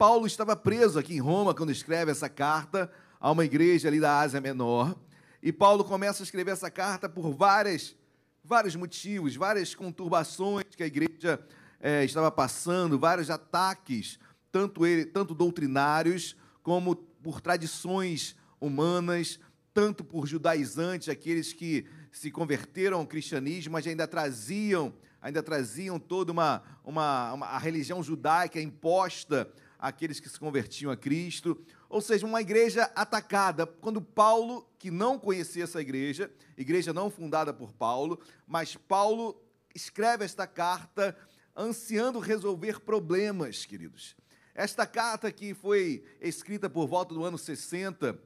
Paulo estava preso aqui em Roma quando escreve essa carta a uma igreja ali da Ásia Menor. E Paulo começa a escrever essa carta por várias, vários motivos, várias conturbações que a igreja eh, estava passando, vários ataques, tanto, ele, tanto doutrinários como por tradições humanas, tanto por judaizantes, aqueles que se converteram ao cristianismo, mas ainda traziam, ainda traziam toda uma, uma, uma a religião judaica imposta àqueles que se convertiam a Cristo. Ou seja, uma igreja atacada. Quando Paulo, que não conhecia essa igreja, igreja não fundada por Paulo, mas Paulo escreve esta carta ansiando resolver problemas, queridos. Esta carta que foi escrita por volta do ano 60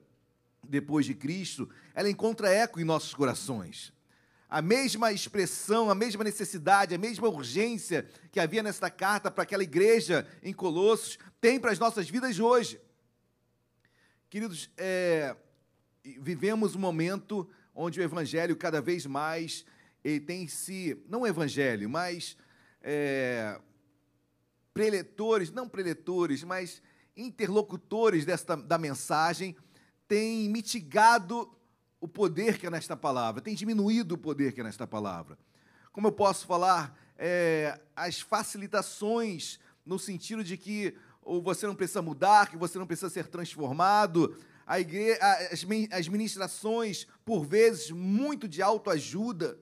depois de Cristo, ela encontra eco em nossos corações. A mesma expressão, a mesma necessidade, a mesma urgência que havia nesta carta para aquela igreja em Colossos, tem para as nossas vidas hoje. Queridos, é, vivemos um momento onde o evangelho cada vez mais ele tem se, não o evangelho, mas é, preletores, não preletores, mas interlocutores desta, da mensagem, tem mitigado o poder que é nesta palavra, tem diminuído o poder que é nesta palavra. Como eu posso falar, é, as facilitações no sentido de que ou você não precisa mudar, que você não precisa ser transformado, a igre... as, as ministrações, por vezes, muito de autoajuda,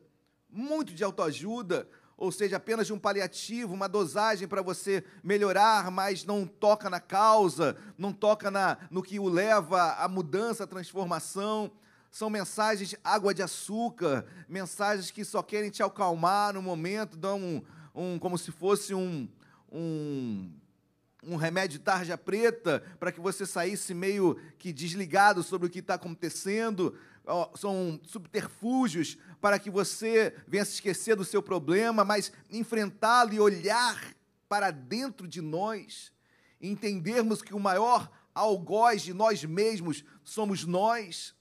muito de autoajuda, ou seja, apenas de um paliativo, uma dosagem para você melhorar, mas não toca na causa, não toca na, no que o leva à mudança, à transformação. São mensagens água de açúcar, mensagens que só querem te acalmar no momento, dão um, um como se fosse um, um, um remédio de tarja preta para que você saísse meio que desligado sobre o que está acontecendo. São subterfúgios para que você venha se esquecer do seu problema, mas enfrentá-lo e olhar para dentro de nós, entendermos que o maior algoz de nós mesmos somos nós,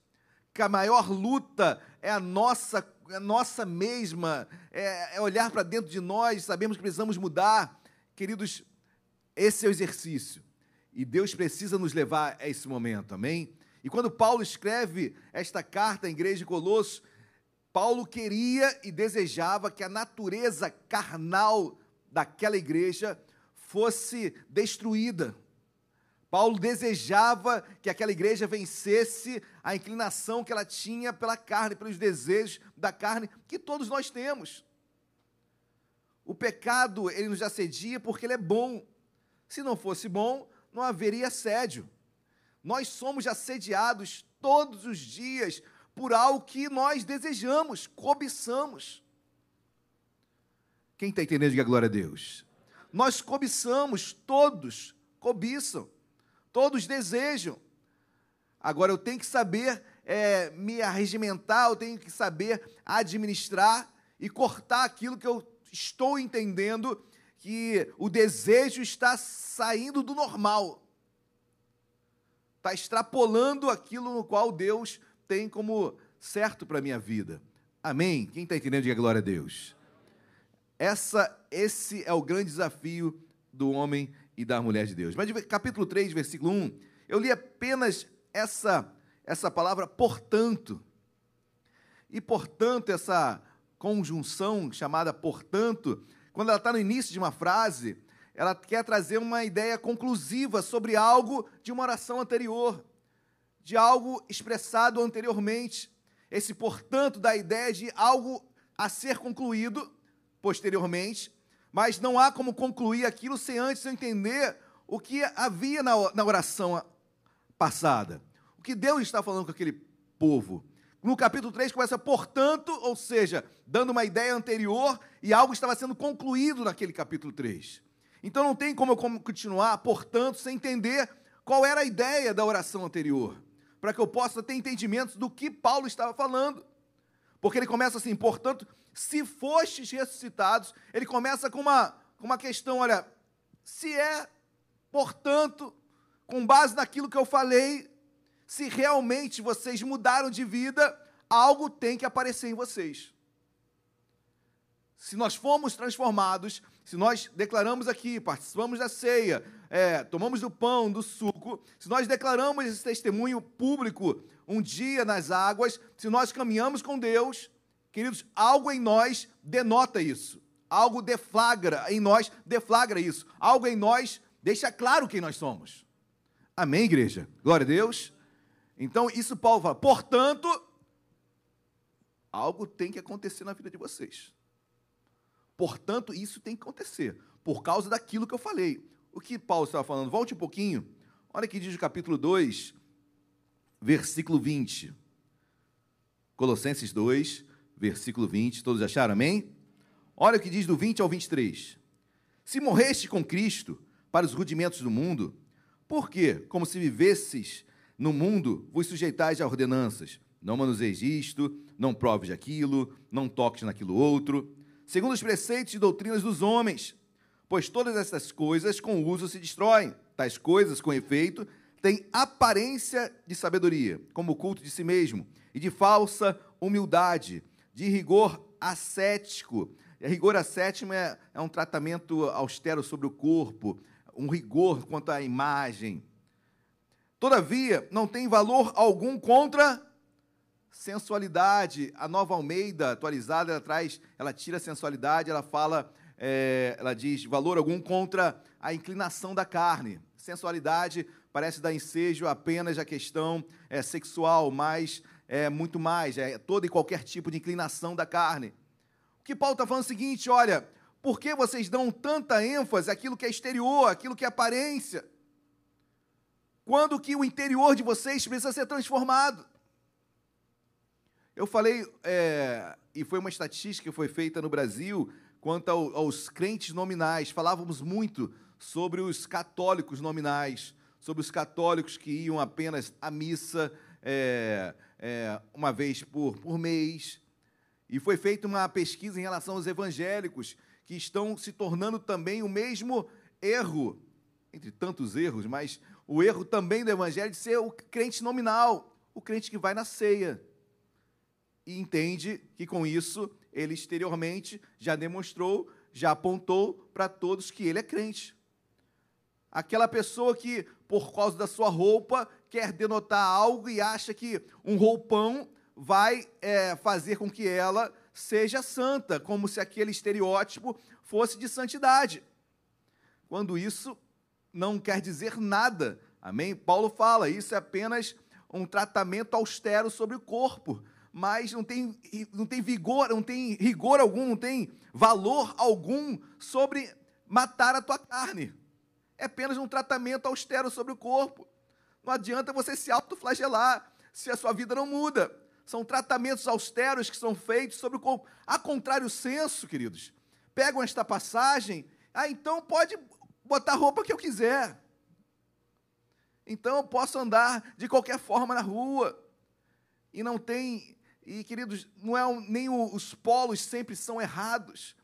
que a maior luta é a nossa, a nossa mesma, é, é olhar para dentro de nós, sabemos que precisamos mudar. Queridos, esse é o exercício. E Deus precisa nos levar a esse momento, amém? E quando Paulo escreve esta carta à igreja de Colossos, Paulo queria e desejava que a natureza carnal daquela igreja fosse destruída. Paulo desejava que aquela igreja vencesse a inclinação que ela tinha pela carne, pelos desejos da carne que todos nós temos. O pecado, ele nos assedia porque ele é bom. Se não fosse bom, não haveria assédio. Nós somos assediados todos os dias por algo que nós desejamos, cobiçamos. Quem está entendendo, diga glória a Deus. Nós cobiçamos, todos cobiçam, todos desejam. Agora eu tenho que saber é, me arregimentar, eu tenho que saber administrar e cortar aquilo que eu estou entendendo que o desejo está saindo do normal, está extrapolando aquilo no qual Deus tem como certo para a minha vida. Amém? Quem está entendendo, diga glória a Deus. Essa, esse é o grande desafio do homem e da mulher de Deus. Mas capítulo 3, versículo 1, eu li apenas essa, essa palavra portanto. E portanto, essa conjunção chamada portanto, quando ela está no início de uma frase, ela quer trazer uma ideia conclusiva sobre algo de uma oração anterior de algo expressado anteriormente. Esse, portanto, dá a ideia de algo a ser concluído posteriormente, mas não há como concluir aquilo sem antes entender o que havia na oração passada. O que Deus está falando com aquele povo. No capítulo 3 começa, portanto, ou seja, dando uma ideia anterior e algo estava sendo concluído naquele capítulo 3. Então não tem como eu continuar, portanto, sem entender qual era a ideia da oração anterior para que eu possa ter entendimentos do que Paulo estava falando. Porque ele começa assim, portanto, se fostes ressuscitados, ele começa com uma, com uma questão, olha, se é, portanto, com base naquilo que eu falei, se realmente vocês mudaram de vida, algo tem que aparecer em vocês. Se nós fomos transformados, se nós declaramos aqui, participamos da ceia, é, tomamos do pão, do suco, se nós declaramos esse testemunho público um dia nas águas, se nós caminhamos com Deus, queridos, algo em nós denota isso. Algo deflagra em nós, deflagra isso. Algo em nós deixa claro quem nós somos. Amém, igreja? Glória a Deus. Então, isso Paulo fala, portanto, algo tem que acontecer na vida de vocês. Portanto, isso tem que acontecer, por causa daquilo que eu falei. O que Paulo estava falando? Volte um pouquinho. Olha que diz o capítulo 2, versículo 20. Colossenses 2, versículo 20. Todos acharam, amém? Olha o que diz do 20 ao 23. Se morreste com Cristo para os rudimentos do mundo, por quê? Como se vivesses no mundo, vos sujeitais a ordenanças. Não manuseis isto, não proves aquilo, não toques naquilo outro, segundo os preceitos e doutrinas dos homens. Pois todas essas coisas com uso se destroem. Tais coisas, com efeito, têm aparência de sabedoria, como o culto de si mesmo, e de falsa humildade, de rigor ascético. E rigor ascético é, é um tratamento austero sobre o corpo, um rigor quanto à imagem. Todavia, não tem valor algum contra sensualidade. A nova Almeida atualizada, ela traz, ela tira a sensualidade, ela fala, é, ela diz valor algum contra a inclinação da carne. Sensualidade parece dar ensejo apenas à questão é, sexual, mas é muito mais, é toda e qualquer tipo de inclinação da carne. O que Paulo está falando é o seguinte: olha, por que vocês dão tanta ênfase àquilo que é exterior, àquilo que é aparência? Quando que o interior de vocês precisa ser transformado? Eu falei, é, e foi uma estatística que foi feita no Brasil quanto ao, aos crentes nominais. Falávamos muito sobre os católicos nominais, sobre os católicos que iam apenas à missa é, é, uma vez por, por mês. E foi feita uma pesquisa em relação aos evangélicos, que estão se tornando também o mesmo erro, entre tantos erros, mas o erro também do evangelho de ser o crente nominal, o crente que vai na ceia e entende que com isso ele exteriormente já demonstrou, já apontou para todos que ele é crente. Aquela pessoa que, por causa da sua roupa, quer denotar algo e acha que um roupão vai é, fazer com que ela seja santa, como se aquele estereótipo fosse de santidade. Quando isso não quer dizer nada. Amém? Paulo fala, isso é apenas um tratamento austero sobre o corpo mas não tem, não tem vigor, não tem rigor algum, não tem valor algum sobre matar a tua carne. É apenas um tratamento austero sobre o corpo. Não adianta você se autoflagelar se a sua vida não muda. São tratamentos austeros que são feitos sobre o. A contrário senso, queridos. Pegam esta passagem, ah, então pode botar a roupa que eu quiser. Então eu posso andar de qualquer forma na rua. E não tem e, queridos, não é nem os polos sempre são errados,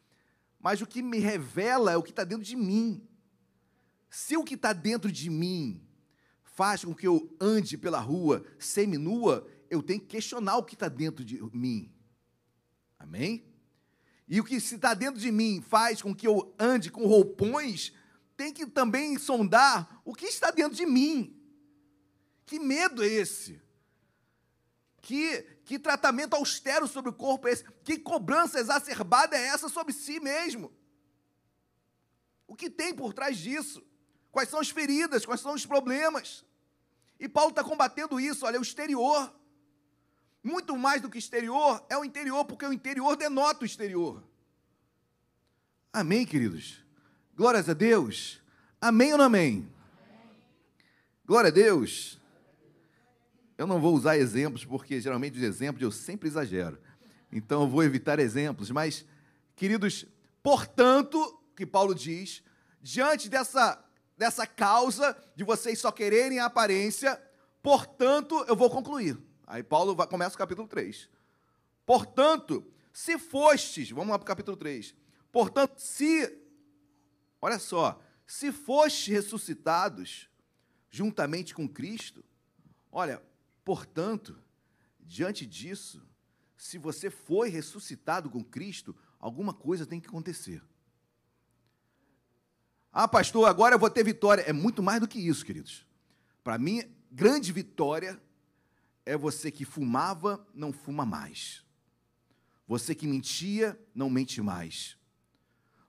mas o que me revela é o que está dentro de mim. Se o que está dentro de mim faz com que eu ande pela rua seminua, eu tenho que questionar o que está dentro de mim. Amém? E o que se está dentro de mim faz com que eu ande com roupões, tem que também sondar o que está dentro de mim. Que medo é esse? Que, que tratamento austero sobre o corpo é esse? Que cobrança exacerbada é essa sobre si mesmo? O que tem por trás disso? Quais são as feridas? Quais são os problemas? E Paulo está combatendo isso, olha, o exterior. Muito mais do que exterior, é o interior, porque o interior denota o exterior. Amém, queridos? Glórias a Deus. Amém ou não amém? Glória a Deus. Eu não vou usar exemplos, porque geralmente os exemplos eu sempre exagero. Então eu vou evitar exemplos. Mas, queridos, portanto, que Paulo diz, diante dessa, dessa causa de vocês só quererem a aparência, portanto, eu vou concluir. Aí Paulo vai, começa o capítulo 3. Portanto, se fostes, vamos lá para o capítulo 3. Portanto, se, olha só, se fostes ressuscitados juntamente com Cristo, olha, Portanto, diante disso, se você foi ressuscitado com Cristo, alguma coisa tem que acontecer. Ah, pastor, agora eu vou ter vitória. É muito mais do que isso, queridos. Para mim, grande vitória é você que fumava, não fuma mais. Você que mentia, não mente mais.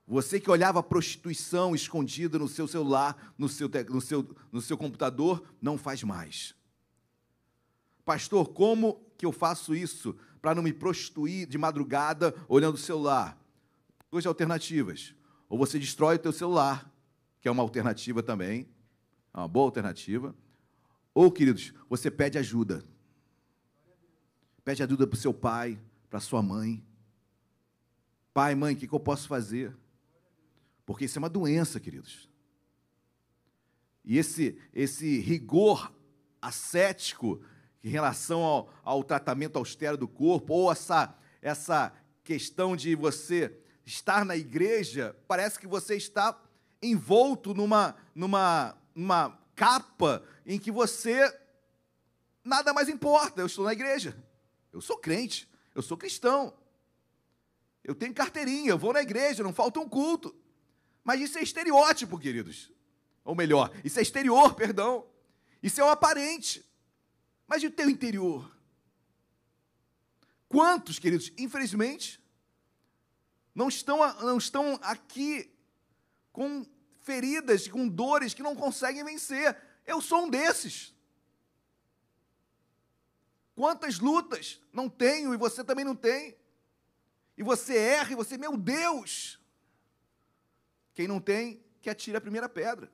Você que olhava prostituição escondida no seu celular, no seu, no seu, no seu computador, não faz mais. Pastor, como que eu faço isso para não me prostituir de madrugada olhando o celular? Duas alternativas. Ou você destrói o teu celular, que é uma alternativa também, é uma boa alternativa. Ou, queridos, você pede ajuda. Pede ajuda para o seu pai, para sua mãe. Pai, mãe, o que, que eu posso fazer? Porque isso é uma doença, queridos. E esse, esse rigor ascético em relação ao, ao tratamento austero do corpo, ou essa, essa questão de você estar na igreja, parece que você está envolto numa, numa, numa capa em que você nada mais importa. Eu estou na igreja, eu sou crente, eu sou cristão, eu tenho carteirinha, eu vou na igreja, não falta um culto. Mas isso é estereótipo, queridos. Ou melhor, isso é exterior, perdão. Isso é o aparente. Mas e o teu interior? Quantos, queridos, infelizmente, não estão, não estão aqui com feridas, com dores que não conseguem vencer? Eu sou um desses. Quantas lutas não tenho e você também não tem? E você erra e você, meu Deus! Quem não tem, que atire a primeira pedra.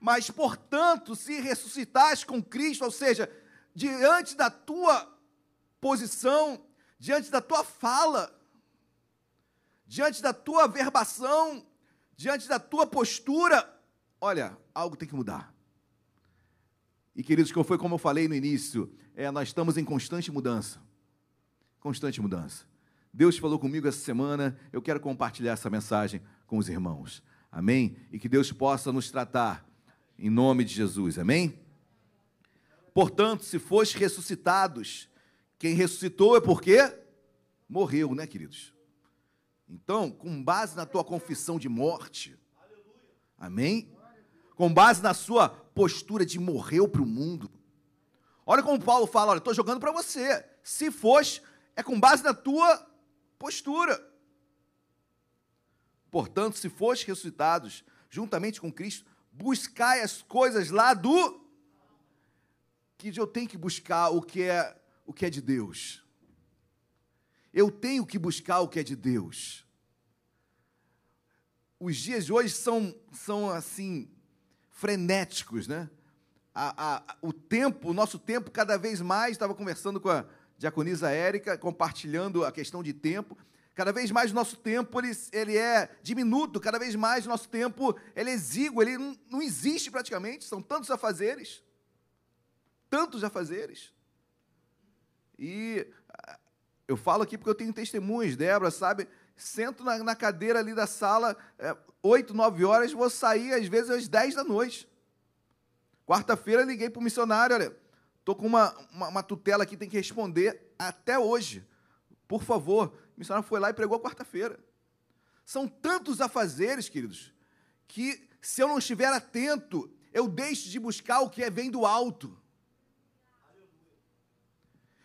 Mas, portanto, se ressuscitas com Cristo, ou seja, diante da tua posição, diante da tua fala, diante da tua verbação, diante da tua postura, olha, algo tem que mudar. E queridos, que foi como eu falei no início, é, nós estamos em constante mudança. Constante mudança. Deus falou comigo essa semana, eu quero compartilhar essa mensagem com os irmãos. Amém? E que Deus possa nos tratar em nome de Jesus. Amém? Portanto, se foste ressuscitados, quem ressuscitou é porque morreu, né, queridos? Então, com base na tua confissão de morte, amém? Com base na sua postura de morreu para o mundo. Olha como Paulo fala: olha, estou jogando para você. Se foste, é com base na tua postura. Portanto, se foste ressuscitados juntamente com Cristo, buscai as coisas lá do que eu tenho que buscar o que é o que é de Deus. Eu tenho que buscar o que é de Deus. Os dias de hoje são, são assim, frenéticos, né? A, a, o tempo, o nosso tempo, cada vez mais, estava conversando com a diaconisa Érica, compartilhando a questão de tempo. Cada vez mais o nosso tempo ele, ele é diminuto, cada vez mais o nosso tempo ele é exíguo, ele não, não existe praticamente, são tantos afazeres. Tantos afazeres. E eu falo aqui porque eu tenho testemunhos, Débora, sabe? Sento na, na cadeira ali da sala, é, oito, é, nove horas, vou sair às vezes às dez da noite. Quarta-feira liguei para o missionário, olha, estou com uma, uma, uma tutela aqui, tem que responder até hoje. Por favor, o missionário foi lá e pregou quarta-feira. São tantos afazeres, queridos, que se eu não estiver atento, eu deixo de buscar o que é, vem do alto.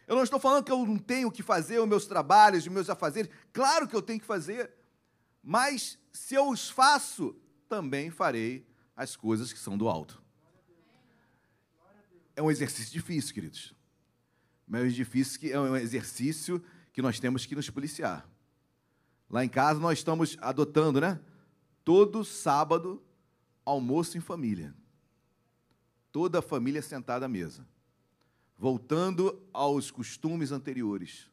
Eu não estou falando que eu não tenho que fazer os meus trabalhos, os meus afazeres. Claro que eu tenho que fazer. Mas se eu os faço, também farei as coisas que são do alto. É um exercício difícil, queridos. Mas é que é um exercício que nós temos que nos policiar. Lá em casa nós estamos adotando, né? Todo sábado, almoço em família. Toda a família sentada à mesa. Voltando aos costumes anteriores.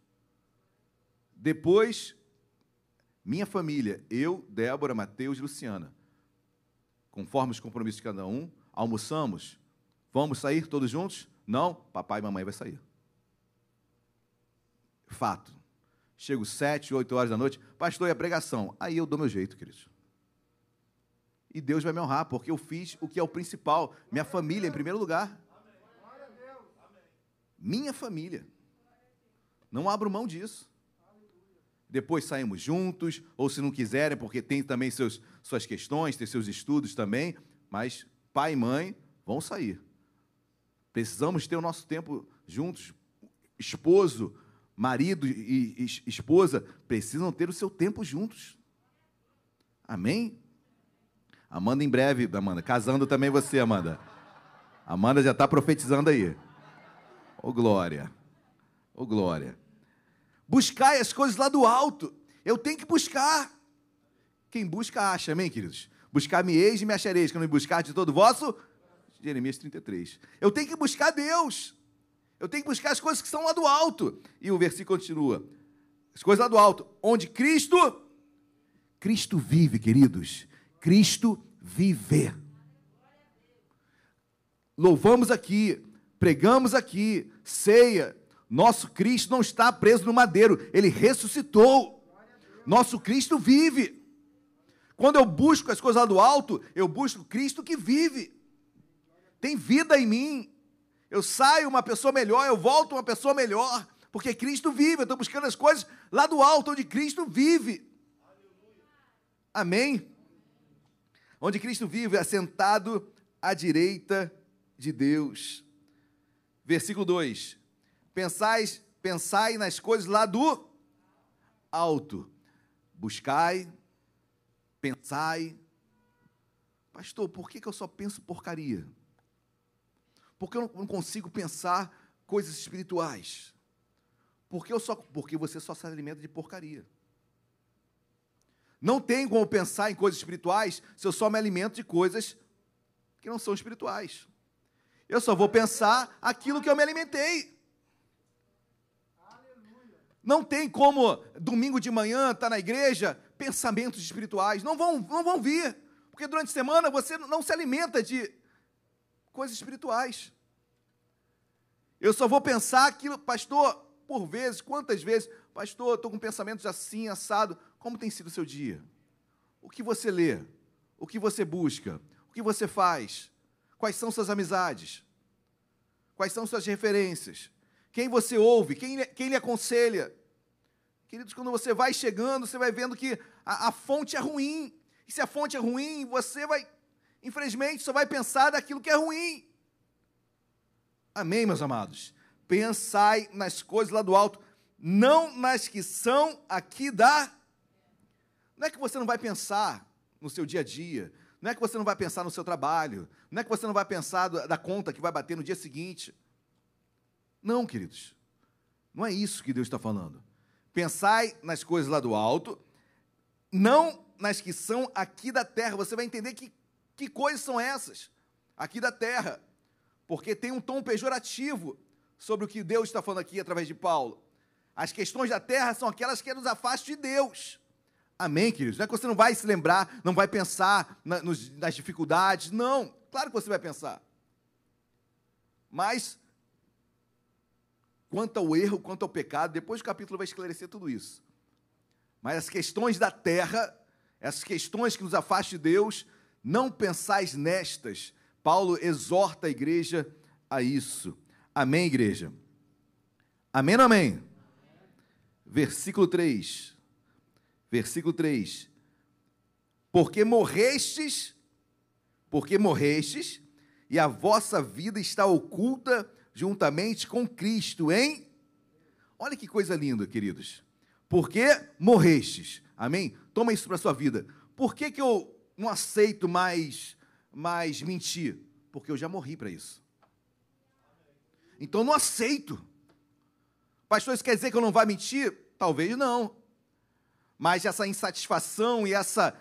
Depois, minha família, eu, Débora, Mateus e Luciana, conforme os compromissos de cada um, almoçamos. Vamos sair todos juntos? Não, papai e mamãe vai sair. Fato. Chego sete, oito horas da noite, pastor, e a pregação? Aí eu dou meu jeito, queridos. E Deus vai me honrar, porque eu fiz o que é o principal, minha família em primeiro lugar. Minha família. Não abro mão disso. Depois saímos juntos, ou se não quiserem, porque tem também seus, suas questões, tem seus estudos também, mas pai e mãe vão sair. Precisamos ter o nosso tempo juntos. Esposo, marido e esposa precisam ter o seu tempo juntos. Amém? Amanda, em breve, Amanda, casando também você, Amanda. Amanda já está profetizando aí. Ô glória. Ô glória. Buscai as coisas lá do alto. Eu tenho que buscar. Quem busca, acha, amém, queridos? Buscar-me-eis e me achareis, quando me buscar de todo vosso. Jeremias 33. Eu tenho que buscar Deus. Eu tenho que buscar as coisas que estão lá do alto. E o versículo continua: as coisas lá do alto, onde Cristo, Cristo vive, queridos. Cristo vive. Louvamos aqui, pregamos aqui, ceia. Nosso Cristo não está preso no madeiro, ele ressuscitou. Nosso Cristo vive. Quando eu busco as coisas lá do alto, eu busco Cristo que vive. Tem vida em mim. Eu saio uma pessoa melhor, eu volto uma pessoa melhor, porque Cristo vive. Eu estou buscando as coisas lá do alto, onde Cristo vive. Amém? Onde Cristo vive, assentado à direita de Deus. Versículo 2: Pensais, pensai nas coisas lá do alto. Buscai, pensai. Pastor, por que, que eu só penso porcaria? Porque eu não, não consigo pensar coisas espirituais. Porque, eu só, porque você só se alimenta de porcaria. Não tem como pensar em coisas espirituais se eu só me alimento de coisas que não são espirituais. Eu só vou pensar aquilo que eu me alimentei. Não tem como domingo de manhã estar tá na igreja pensamentos espirituais. Não vão, não vão vir. Porque durante a semana você não se alimenta de coisas espirituais. Eu só vou pensar aquilo, pastor, por vezes, quantas vezes, pastor, estou com pensamentos assim, assado. Como tem sido o seu dia? O que você lê? O que você busca? O que você faz? Quais são suas amizades? Quais são suas referências? Quem você ouve? Quem, quem lhe aconselha? Queridos, quando você vai chegando, você vai vendo que a, a fonte é ruim. E se a fonte é ruim, você vai, infelizmente, só vai pensar daquilo que é ruim. Amém, meus amados? Pensai nas coisas lá do alto, não nas que são aqui da. Não é que você não vai pensar no seu dia a dia, não é que você não vai pensar no seu trabalho, não é que você não vai pensar da conta que vai bater no dia seguinte. Não, queridos, não é isso que Deus está falando. Pensai nas coisas lá do alto, não nas que são aqui da terra. Você vai entender que, que coisas são essas, aqui da terra. Porque tem um tom pejorativo sobre o que Deus está falando aqui através de Paulo. As questões da terra são aquelas que nos afastam de Deus. Amém, queridos? Não é que você não vai se lembrar, não vai pensar na, nos, nas dificuldades. Não, claro que você vai pensar. Mas quanto ao erro, quanto ao pecado, depois o capítulo vai esclarecer tudo isso. Mas as questões da terra, essas questões que nos afastam de Deus, não pensais nestas. Paulo exorta a igreja a isso. Amém, igreja? Amém ou amém? Versículo 3. Versículo 3. Porque morrestes, porque morrestes, e a vossa vida está oculta juntamente com Cristo, hein? Olha que coisa linda, queridos. Porque morrestes. Amém? Toma isso para a sua vida. Por que, que eu não aceito mais, mais mentir? Porque eu já morri para isso. Então não aceito. Pastor, isso quer dizer que eu não vou mentir? Talvez não. Mas essa insatisfação e essa,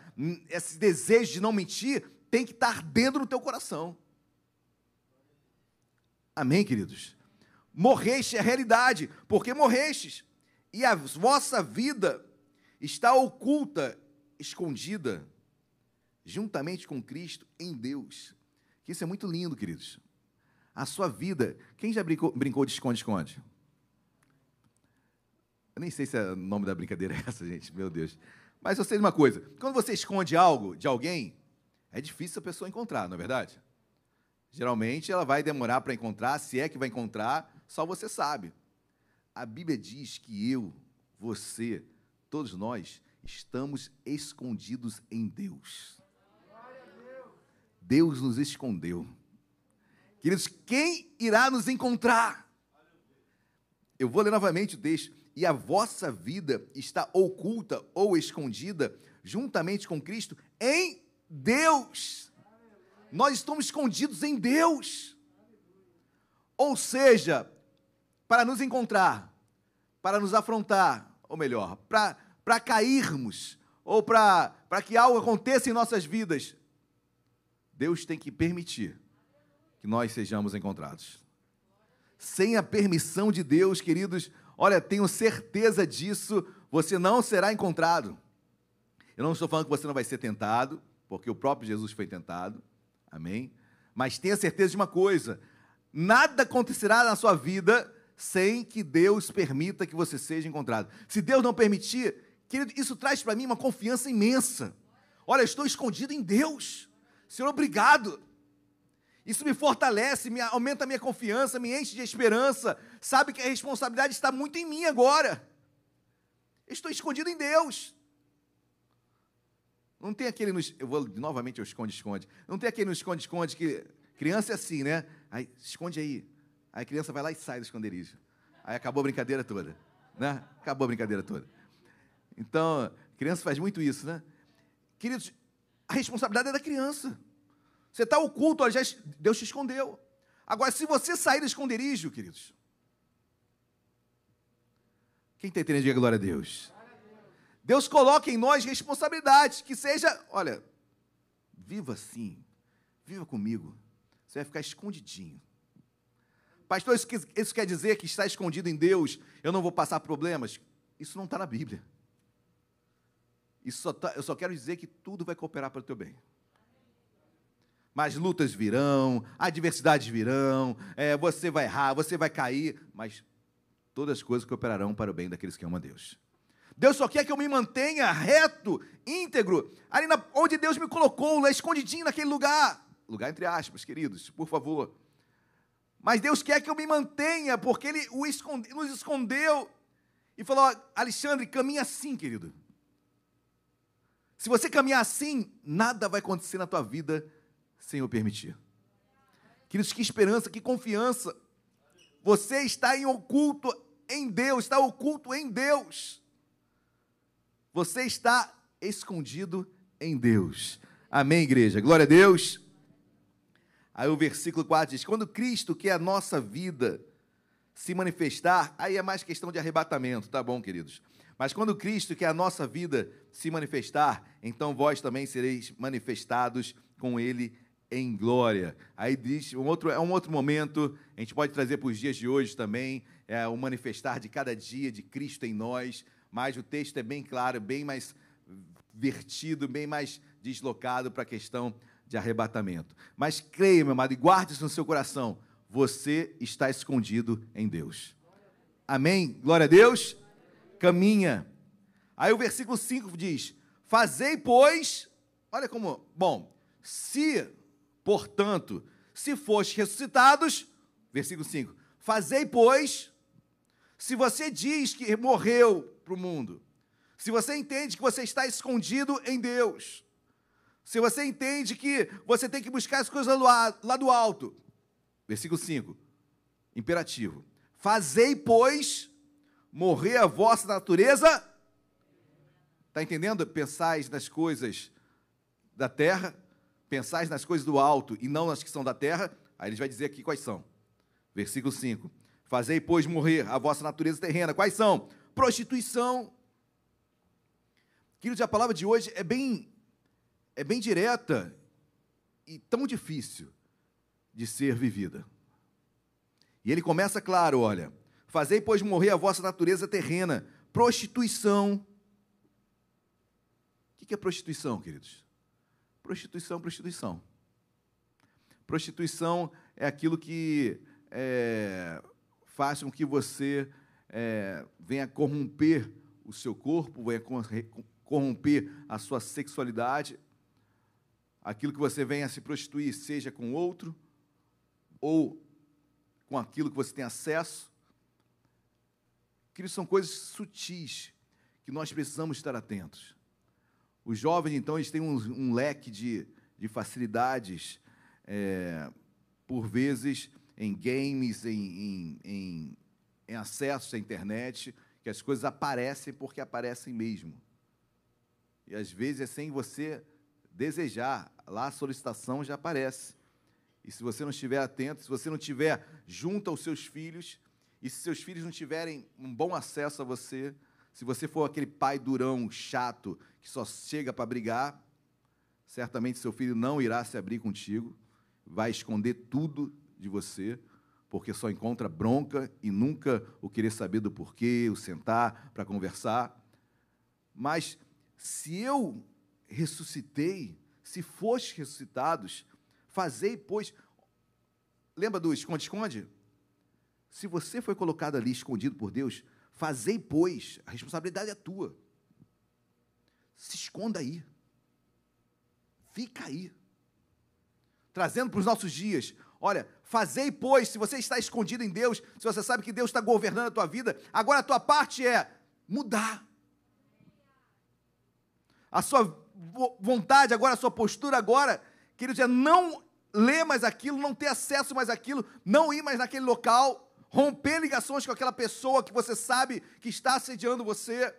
esse desejo de não mentir tem que estar dentro do teu coração. Amém, queridos? Morreste é realidade, porque morrestes, e a vossa vida está oculta, escondida, juntamente com Cristo em Deus. Isso é muito lindo, queridos. A sua vida, quem já brincou, brincou de esconde-esconde? Eu nem sei se é o nome da brincadeira é essa, gente, meu Deus. Mas eu sei de uma coisa: quando você esconde algo de alguém, é difícil a pessoa encontrar, não é verdade? Geralmente ela vai demorar para encontrar, se é que vai encontrar, só você sabe. A Bíblia diz que eu, você, todos nós, estamos escondidos em Deus. Deus nos escondeu. Queridos, quem irá nos encontrar? Eu vou ler novamente o texto. E a vossa vida está oculta ou escondida juntamente com Cristo em Deus. Nós estamos escondidos em Deus. Ou seja, para nos encontrar, para nos afrontar, ou melhor, para, para cairmos, ou para, para que algo aconteça em nossas vidas, Deus tem que permitir que nós sejamos encontrados. Sem a permissão de Deus, queridos, olha, tenho certeza disso, você não será encontrado. Eu não estou falando que você não vai ser tentado, porque o próprio Jesus foi tentado, amém? Mas tenha certeza de uma coisa: nada acontecerá na sua vida sem que Deus permita que você seja encontrado. Se Deus não permitir, querido, isso traz para mim uma confiança imensa. Olha, estou escondido em Deus. Senhor, obrigado. Isso me fortalece, me aumenta a minha confiança, me enche de esperança. Sabe que a responsabilidade está muito em mim agora. Eu estou escondido em Deus. Não tem aquele nos, eu vou novamente eu esconde esconde. Não tem aquele no esconde esconde que criança é assim, né? Aí esconde aí. Aí a criança vai lá e sai do esconderijo. Aí acabou a brincadeira toda, né? Acabou a brincadeira toda. Então, criança faz muito isso, né? Queridos, a responsabilidade é da criança. Você está oculto, já, Deus te escondeu. Agora, se você sair do esconderijo, queridos, quem está entendendo, diga glória a Deus. Deus coloca em nós responsabilidades, que seja, olha, viva assim, viva comigo. Você vai ficar escondidinho. Pastor, isso, isso quer dizer que está escondido em Deus, eu não vou passar problemas? Isso não está na Bíblia. Isso só tá, eu só quero dizer que tudo vai cooperar para o teu bem. Mas lutas virão, adversidades virão, é, você vai errar, você vai cair, mas todas as coisas cooperarão para o bem daqueles que amam a Deus. Deus só quer que eu me mantenha reto, íntegro, ali na, onde Deus me colocou, lá escondidinho naquele lugar. Lugar entre aspas, queridos, por favor. Mas Deus quer que eu me mantenha, porque Ele esconde, nos escondeu e falou: Alexandre, caminha assim, querido. Se você caminhar assim, nada vai acontecer na tua vida eu permitir. Queridos, que esperança, que confiança. Você está em oculto em Deus, está oculto em Deus. Você está escondido em Deus. Amém, igreja? Glória a Deus. Aí o versículo 4 diz: Quando Cristo, que é a nossa vida, se manifestar, aí é mais questão de arrebatamento, tá bom, queridos? Mas quando Cristo, que é a nossa vida, se manifestar, então vós também sereis manifestados com Ele em glória. Aí diz, um outro, é um outro momento, a gente pode trazer para os dias de hoje também, é o manifestar de cada dia de Cristo em nós, mas o texto é bem claro, bem mais vertido, bem mais deslocado para a questão de arrebatamento. Mas creia, meu amado, e guarde isso no seu coração, você está escondido em Deus. Amém? Glória a Deus. Caminha. Aí o versículo 5 diz: Fazei, pois, olha como, bom, se Portanto, se fostes ressuscitados, versículo 5, fazei, pois, se você diz que morreu para o mundo, se você entende que você está escondido em Deus, se você entende que você tem que buscar as coisas lá do alto, versículo 5, imperativo, fazei, pois, morrer a vossa natureza, está entendendo? Pensais nas coisas da terra, pensais nas coisas do alto e não nas que são da terra, aí ele vai dizer aqui quais são. Versículo 5. Fazei, pois, morrer a vossa natureza terrena. Quais são? Prostituição. Queridos, a palavra de hoje é bem, é bem direta e tão difícil de ser vivida. E ele começa claro, olha. Fazei, pois, morrer a vossa natureza terrena. Prostituição. O que é prostituição, queridos? Prostituição, prostituição. Prostituição é aquilo que é, faz com que você é, venha corromper o seu corpo, venha corromper a sua sexualidade, aquilo que você venha se prostituir, seja com outro ou com aquilo que você tem acesso. Aquilo são coisas sutis que nós precisamos estar atentos. Os jovens, então, eles têm um, um leque de, de facilidades, é, por vezes, em games, em, em, em, em acesso à internet, que as coisas aparecem porque aparecem mesmo. E às vezes é sem você desejar, lá a solicitação já aparece. E se você não estiver atento, se você não estiver junto aos seus filhos, E se seus filhos não tiverem um bom acesso a você, se você for aquele pai durão, chato, que só chega para brigar, certamente seu filho não irá se abrir contigo, vai esconder tudo de você, porque só encontra bronca e nunca o querer saber do porquê, o sentar para conversar. Mas se eu ressuscitei, se fostes ressuscitados, fazei, pois. Lembra do esconde-esconde? Se você foi colocado ali escondido por Deus, fazei, pois, a responsabilidade é tua. Se esconda aí. Fica aí. Trazendo para os nossos dias. Olha, fazei, pois, se você está escondido em Deus, se você sabe que Deus está governando a tua vida, agora a tua parte é mudar. A sua vo- vontade agora, a sua postura agora, queridos, é não ler mais aquilo, não ter acesso mais àquilo, não ir mais naquele local, romper ligações com aquela pessoa que você sabe que está assediando você.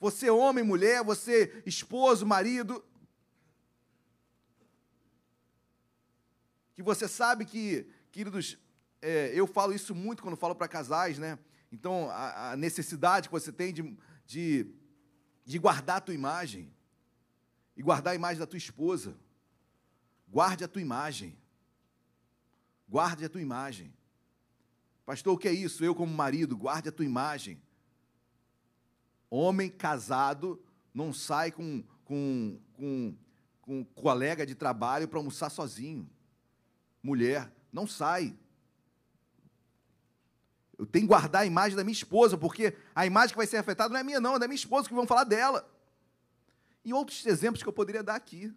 Você, homem, mulher, você, esposo, marido. Que você sabe que, queridos, é, eu falo isso muito quando falo para casais, né? Então, a, a necessidade que você tem de, de, de guardar a tua imagem e guardar a imagem da tua esposa. Guarde a tua imagem. Guarde a tua imagem. Pastor, o que é isso? Eu, como marido, guarde a tua imagem. Homem casado não sai com, com, com, com um colega de trabalho para almoçar sozinho. Mulher, não sai. Eu tenho que guardar a imagem da minha esposa, porque a imagem que vai ser afetada não é minha, não, é da minha esposa, que vão falar dela. E outros exemplos que eu poderia dar aqui.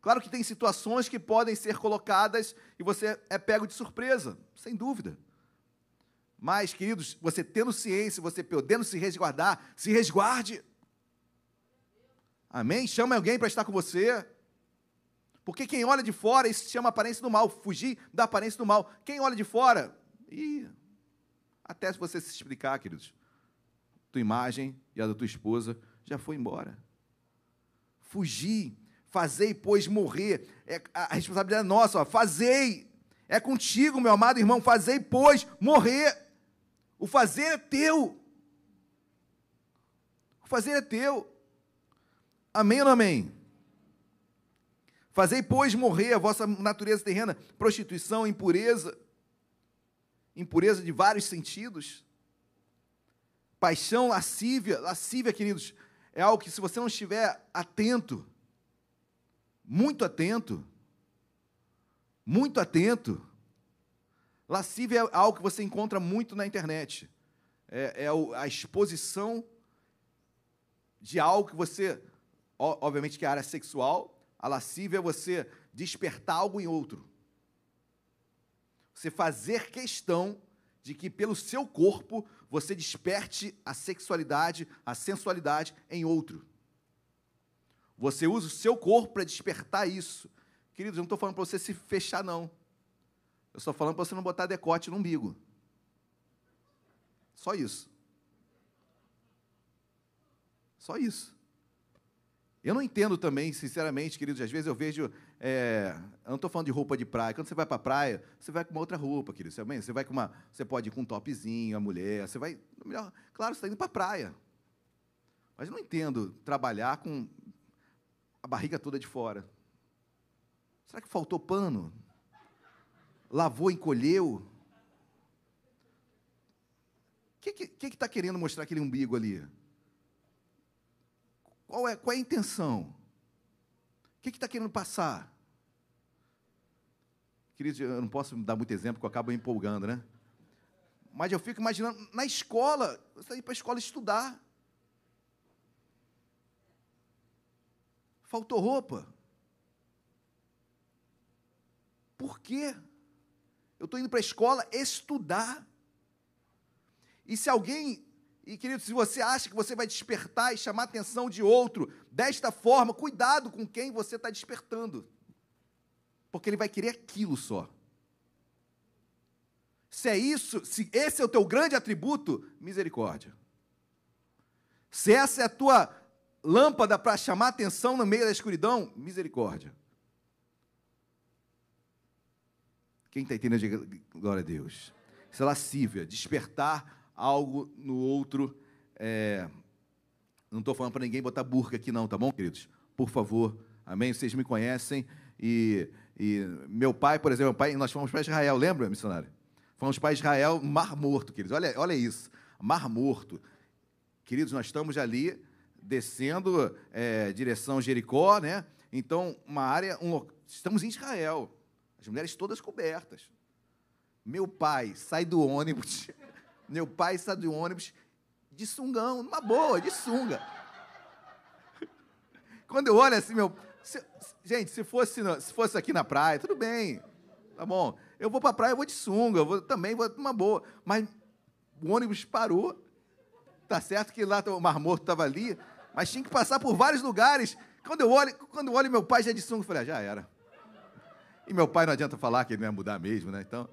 Claro que tem situações que podem ser colocadas e você é pego de surpresa, sem dúvida. Mas, queridos, você tendo ciência, você podendo se resguardar, se resguarde. Amém? Chama alguém para estar com você. Porque quem olha de fora, isso se chama aparência do mal. Fugir da aparência do mal. Quem olha de fora, ih, até se você se explicar, queridos, tua imagem e a da tua esposa já foi embora. Fugir, fazei, pois, morrer. É, a responsabilidade é nossa, ó, fazei. É contigo, meu amado irmão, fazei, pois, morrer. O fazer é teu. O fazer é teu. Amém ou não amém? Fazei, pois, morrer a vossa natureza terrena, prostituição, impureza, impureza de vários sentidos, paixão, lascívia, lascívia, queridos, é algo que se você não estiver atento, muito atento, muito atento, lascívia é algo que você encontra muito na internet, é, é a exposição de algo que você, obviamente que é a área sexual, a lascívia é você despertar algo em outro. Você fazer questão de que pelo seu corpo você desperte a sexualidade, a sensualidade em outro. Você usa o seu corpo para despertar isso. Queridos, eu não estou falando para você se fechar, não. Eu estou falando para você não botar decote no umbigo. Só isso. Só isso. Eu não entendo também, sinceramente, queridos, às vezes eu vejo. é, eu não estou falando de roupa de praia. Quando você vai para a praia, você vai com uma outra roupa, querido. Você, você vai com uma. Você pode ir com um topzinho, a mulher. Você vai. Melhor, claro, você está indo para a praia. Mas eu não entendo trabalhar com a barriga toda de fora. Será que faltou pano? Lavou, encolheu? O que está que, que tá querendo mostrar aquele umbigo ali? Qual é, qual é a intenção? O que está querendo passar? Queridos, eu não posso dar muito exemplo, porque eu acabo empolgando, né? Mas eu fico imaginando, na escola, você está indo para a escola estudar. Faltou roupa. Por quê? Eu estou indo para a escola estudar. E se alguém, e querido, se você acha que você vai despertar e chamar a atenção de outro desta forma, cuidado com quem você está despertando. Porque ele vai querer aquilo só. Se é isso, se esse é o teu grande atributo, misericórdia. Se essa é a tua lâmpada para chamar atenção no meio da escuridão, misericórdia. Quem está entendendo, diga glória a Deus. Isso é lascívia, despertar algo no outro. é, Não estou falando para ninguém botar burca aqui, não, tá bom, queridos? Por favor, amém? Vocês me conhecem e, e meu pai, por exemplo, meu pai, nós fomos para Israel, lembra, missionário? Fomos para Israel, Mar Morto, queridos. Olha, olha isso, Mar Morto. Queridos, nós estamos ali descendo é, direção Jericó, né? Então, uma área, um estamos em Israel. As mulheres todas cobertas. Meu pai sai do ônibus. (laughs) Meu pai sai do ônibus de sungão, numa boa, de sunga. Quando eu olho assim, meu. se- gente, se fosse, se fosse aqui na praia, tudo bem. Tá bom. Eu vou pra praia, eu vou de sunga, eu vou, também vou numa boa. Mas o ônibus parou. Tá certo que lá o Mar Morto estava ali, mas tinha que passar por vários lugares. Quando eu olho, quando eu olho meu pai já de sunga, eu falei, ah, já era. E meu pai não adianta falar que ele não ia mudar mesmo, né? Então,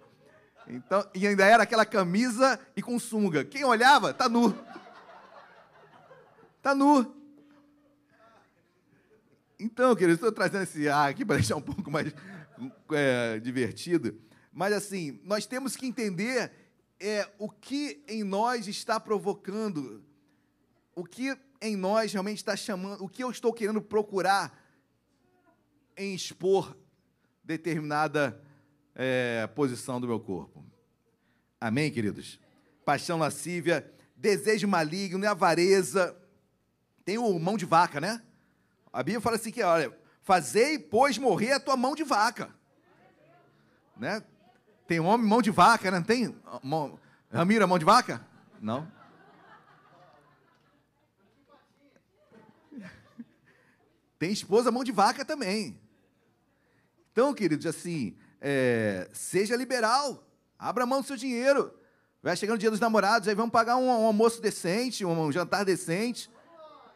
então, e ainda era aquela camisa e com sunga. Quem olhava, tá nu. Tá nu. Então, querido, estou trazendo esse ar aqui para deixar um pouco mais é, divertido. Mas, assim, nós temos que entender é, o que em nós está provocando, o que em nós realmente está chamando, o que eu estou querendo procurar em expor determinada é, posição do meu corpo. Amém, queridos? Paixão lascívia, desejo maligno, avareza. Tem o mão de vaca, né? A Bíblia fala assim que, olha, fazei, pois, morrer a tua mão de vaca. Né? Tem homem mão de vaca, né? não tem? Mão... Ramiro é mão de vaca? Não. Tem esposa mão de vaca também. Então, queridos, assim, é, seja liberal, abra mão do seu dinheiro. Vai chegando o dia dos namorados, aí vamos pagar um, um almoço decente, um, um jantar decente.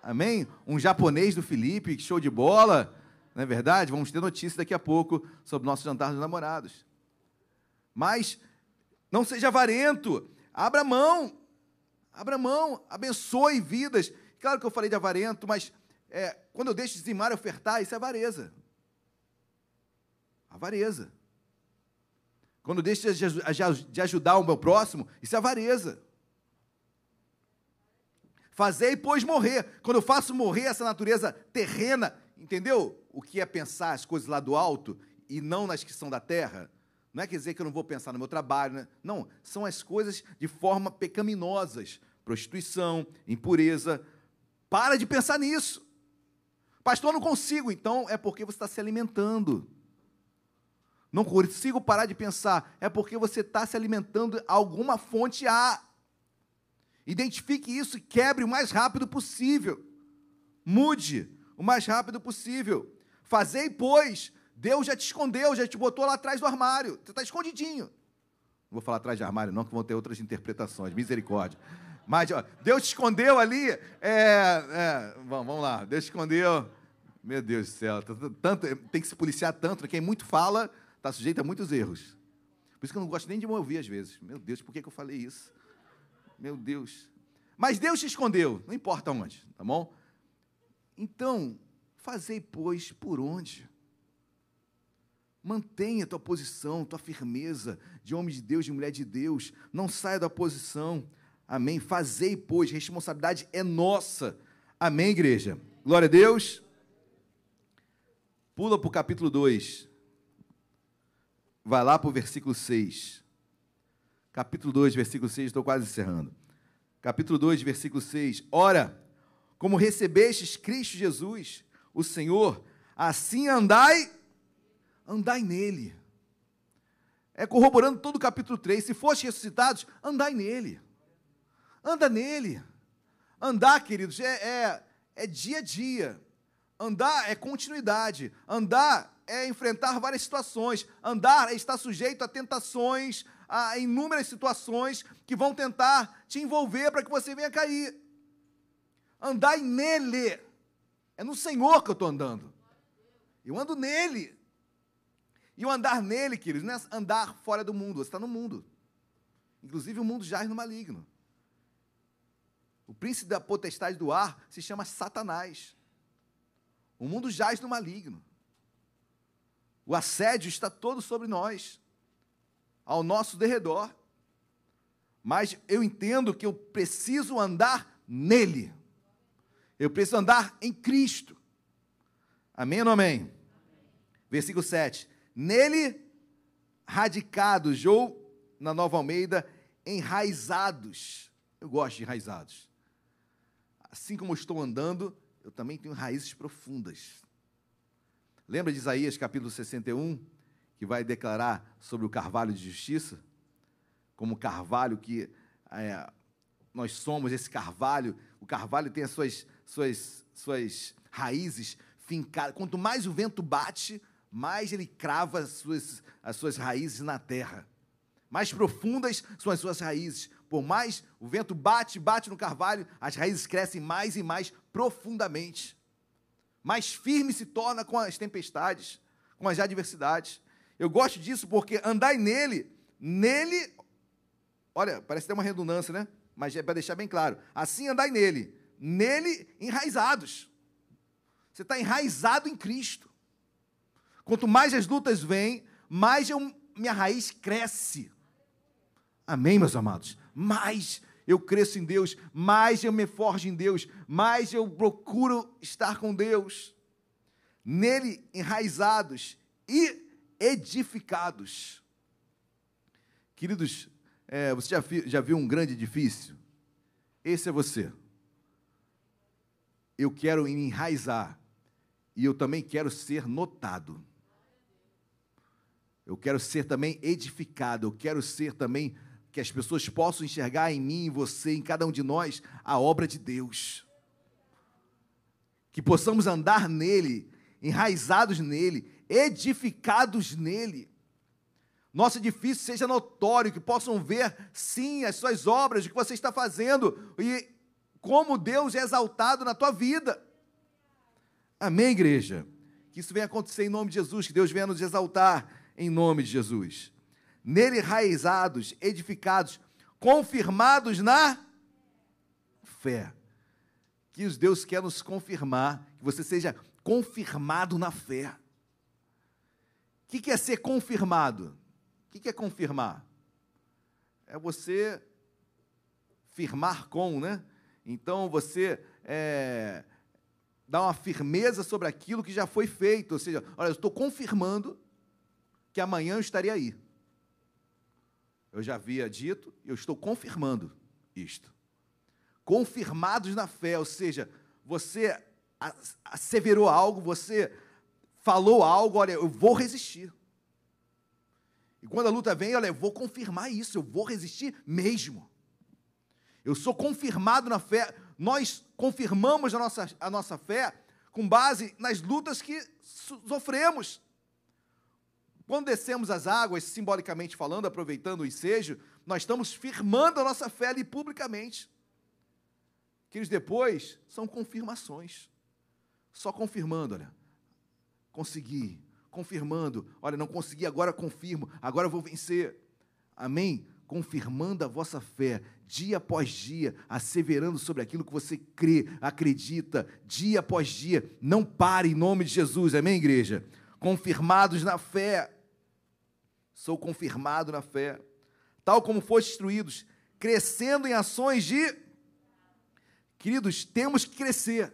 Amém? Um japonês do Felipe, show de bola. Não é verdade? Vamos ter notícia daqui a pouco sobre o nosso jantar dos namorados. Mas não seja avarento, abra mão, abra mão, abençoe vidas. Claro que eu falei de avarento, mas é, quando eu deixo de dizimar e ofertar, isso é avareza. Avareza. Quando eu deixo de aju- de ajudar o meu próximo, isso é avareza. Fazei, pois, morrer. Quando eu faço morrer essa natureza terrena, entendeu? O que é pensar as coisas lá do alto e não nas que são da terra. Não é quer dizer que eu não vou pensar no meu trabalho, né? não. São as coisas de forma pecaminosas. Prostituição, impureza. Para de pensar nisso. Pastor, não consigo. Então é porque você está se alimentando. Não consigo parar de pensar. É porque você está se alimentando alguma fonte A. Identifique isso e quebre o mais rápido possível. Mude o mais rápido possível. Fazei, pois. Deus já te escondeu, já te botou lá atrás do armário. Você está escondidinho. Não vou falar atrás de armário, não, que vão ter outras interpretações. Misericórdia. Mas, ó, Deus te escondeu ali. É, é, vamos, vamos lá. Deus te escondeu. Meu Deus do céu. Tanto, tem que se policiar tanto. né? Quem muito fala está sujeito a muitos erros. Por isso que eu não gosto nem de me ouvir às vezes. Meu Deus, por que, que eu falei isso? Meu Deus. Mas Deus te escondeu, não importa onde, tá bom? Então, fazei, pois, por onde? Mantenha tua posição, tua firmeza de homem de Deus, de mulher de Deus. Não saia da posição. Amém. Fazei, pois, responsabilidade é nossa. Amém, igreja. Glória a Deus. Pula para o capítulo 2. Vai lá para o versículo 6. Capítulo 2, versículo 6, estou quase encerrando. Capítulo 2, versículo 6. Ora, como recebestes Cristo Jesus, o Senhor, assim andai, andai nele. É corroborando todo o capítulo 3. Se foste ressuscitados, andai nele. Anda nele. Andar, queridos, é, é, é dia a dia. Andar é continuidade. Andar é enfrentar várias situações. Andar é estar sujeito a tentações, a inúmeras situações que vão tentar te envolver para que você venha cair. Andar nele. É no Senhor que eu estou andando. Eu ando nele. E o andar nele, queridos, não é andar fora do mundo, você está no mundo. Inclusive o mundo jaz no maligno. O príncipe da potestade do ar se chama Satanás. O mundo jaz no maligno. O assédio está todo sobre nós, ao nosso derredor. mas eu entendo que eu preciso andar nele. Eu preciso andar em Cristo. Amém ou não amém? Versículo 7. Nele, radicados, ou na nova Almeida, enraizados. Eu gosto de enraizados. Assim como eu estou andando, eu também tenho raízes profundas. Lembra de Isaías capítulo 61, que vai declarar sobre o carvalho de justiça? Como carvalho que é, nós somos esse carvalho, o carvalho tem as suas, suas, suas raízes fincadas. Quanto mais o vento bate, mais ele crava as suas, as suas raízes na terra. Mais profundas são as suas raízes. Por mais o vento bate, bate no carvalho, as raízes crescem mais e mais profundamente. Mais firme se torna com as tempestades, com as adversidades. Eu gosto disso porque andai nele, nele, olha, parece ter uma redundância, né? Mas é para deixar bem claro. Assim andai nele, nele enraizados. Você está enraizado em Cristo. Quanto mais as lutas vêm, mais eu, minha raiz cresce. Amém, meus amados? Mais eu cresço em Deus, mais eu me forjo em Deus, mais eu procuro estar com Deus. Nele enraizados e edificados. Queridos, é, você já, já viu um grande edifício? Esse é você. Eu quero enraizar e eu também quero ser notado. Eu quero ser também edificado, eu quero ser também que as pessoas possam enxergar em mim, em você, em cada um de nós, a obra de Deus. Que possamos andar nele, enraizados nele, edificados nele. Nosso edifício seja notório, que possam ver, sim, as suas obras, o que você está fazendo e como Deus é exaltado na tua vida. Amém, igreja? Que isso venha acontecer em nome de Jesus, que Deus venha nos exaltar em nome de Jesus. Nele raizados, edificados, confirmados na fé. Que os Deus quer nos confirmar, que você seja confirmado na fé. O que é ser confirmado? O que é confirmar? É você firmar com, né? Então você é, dá uma firmeza sobre aquilo que já foi feito. Ou seja, olha, eu estou confirmando que amanhã eu estaria aí. Eu já havia dito, eu estou confirmando isto. Confirmados na fé, ou seja, você asseverou algo, você falou algo, olha, eu vou resistir. E quando a luta vem, olha, eu vou confirmar isso, eu vou resistir mesmo. Eu sou confirmado na fé. Nós confirmamos a nossa, a nossa fé com base nas lutas que sofremos. Quando descemos as águas, simbolicamente falando, aproveitando o ensejo, nós estamos firmando a nossa fé ali publicamente. Que eles depois são confirmações. Só confirmando, olha, consegui, confirmando, olha, não consegui, agora confirmo, agora vou vencer. Amém? Confirmando a vossa fé, dia após dia, asseverando sobre aquilo que você crê, acredita, dia após dia. Não pare em nome de Jesus, amém, igreja? Confirmados na fé. Sou confirmado na fé. Tal como foste instruídos, crescendo em ações de. Queridos, temos que crescer.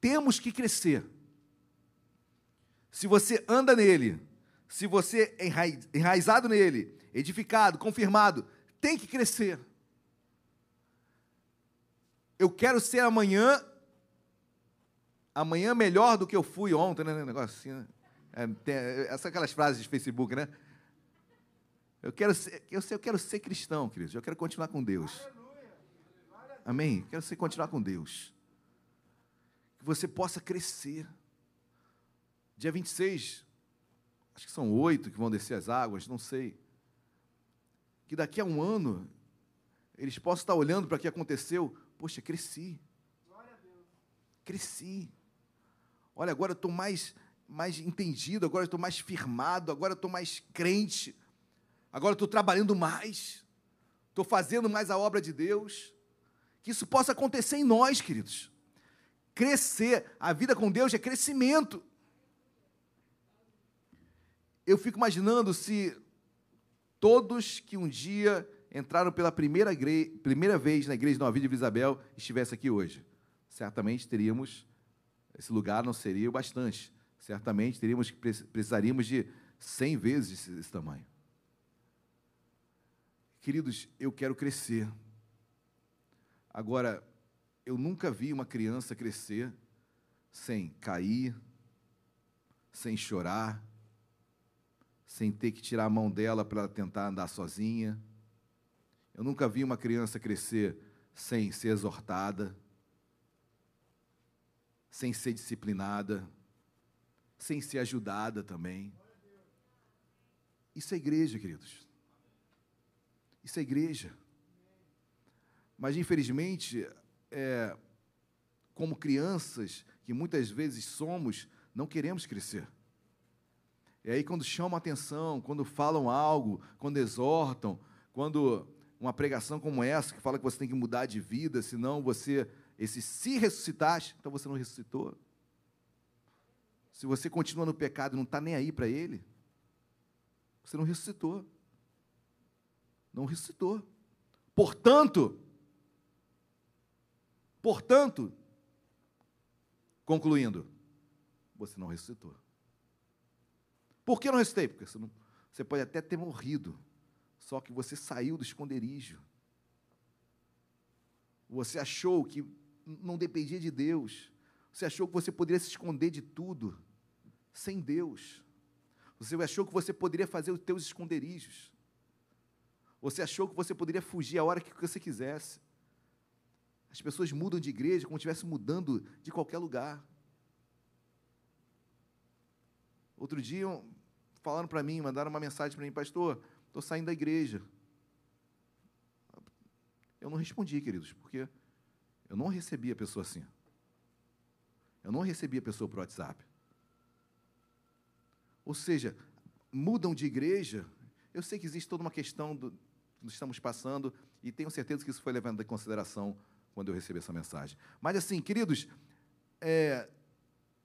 Temos que crescer. Se você anda nele, se você é enraizado nele, edificado, confirmado, tem que crescer. Eu quero ser amanhã, amanhã melhor do que eu fui ontem, né? Negócio assim, né? É, tem, essas aquelas frases de Facebook, né? Eu quero ser, eu, eu quero ser cristão, queridos. Eu quero continuar com Deus. Amém? Quero ser, continuar com Deus. Que você possa crescer. Dia 26, acho que são oito que vão descer as águas, não sei. Que daqui a um ano, eles possam estar olhando para o que aconteceu. Poxa, cresci. Cresci. Olha, agora eu estou mais mais entendido, agora estou mais firmado, agora estou mais crente, agora estou trabalhando mais, estou fazendo mais a obra de Deus. Que isso possa acontecer em nós, queridos. Crescer, a vida com Deus é crescimento. Eu fico imaginando se todos que um dia entraram pela primeira, primeira vez na igreja Nova Vida de Isabel estivesse aqui hoje. Certamente teríamos, esse lugar não seria o bastante. Certamente teríamos, precisaríamos de 100 vezes esse tamanho. Queridos, eu quero crescer. Agora, eu nunca vi uma criança crescer sem cair, sem chorar, sem ter que tirar a mão dela para tentar andar sozinha. Eu nunca vi uma criança crescer sem ser exortada, sem ser disciplinada, sem ser ajudada também. Isso é igreja, queridos. Isso é igreja. Mas, infelizmente, é, como crianças, que muitas vezes somos, não queremos crescer. E aí, quando chamam atenção, quando falam algo, quando exortam, quando uma pregação como essa, que fala que você tem que mudar de vida, senão você, esse se ressuscitaste, então você não ressuscitou. Se você continua no pecado e não está nem aí para ele, você não ressuscitou. Não ressuscitou. Portanto, portanto, concluindo, você não ressuscitou. Por que não ressuscitei? Porque você, não, você pode até ter morrido, só que você saiu do esconderijo. Você achou que não dependia de Deus. Você achou que você poderia se esconder de tudo sem Deus. Você achou que você poderia fazer os teus esconderijos. Você achou que você poderia fugir a hora que você quisesse. As pessoas mudam de igreja como se estivesse mudando de qualquer lugar. Outro dia, falando para mim, mandaram uma mensagem para mim, pastor, estou saindo da igreja. Eu não respondi, queridos, porque eu não recebi a pessoa assim. Eu não recebi a pessoa por WhatsApp. Ou seja, mudam de igreja. Eu sei que existe toda uma questão do que estamos passando e tenho certeza que isso foi levado em consideração quando eu recebi essa mensagem. Mas assim, queridos, é,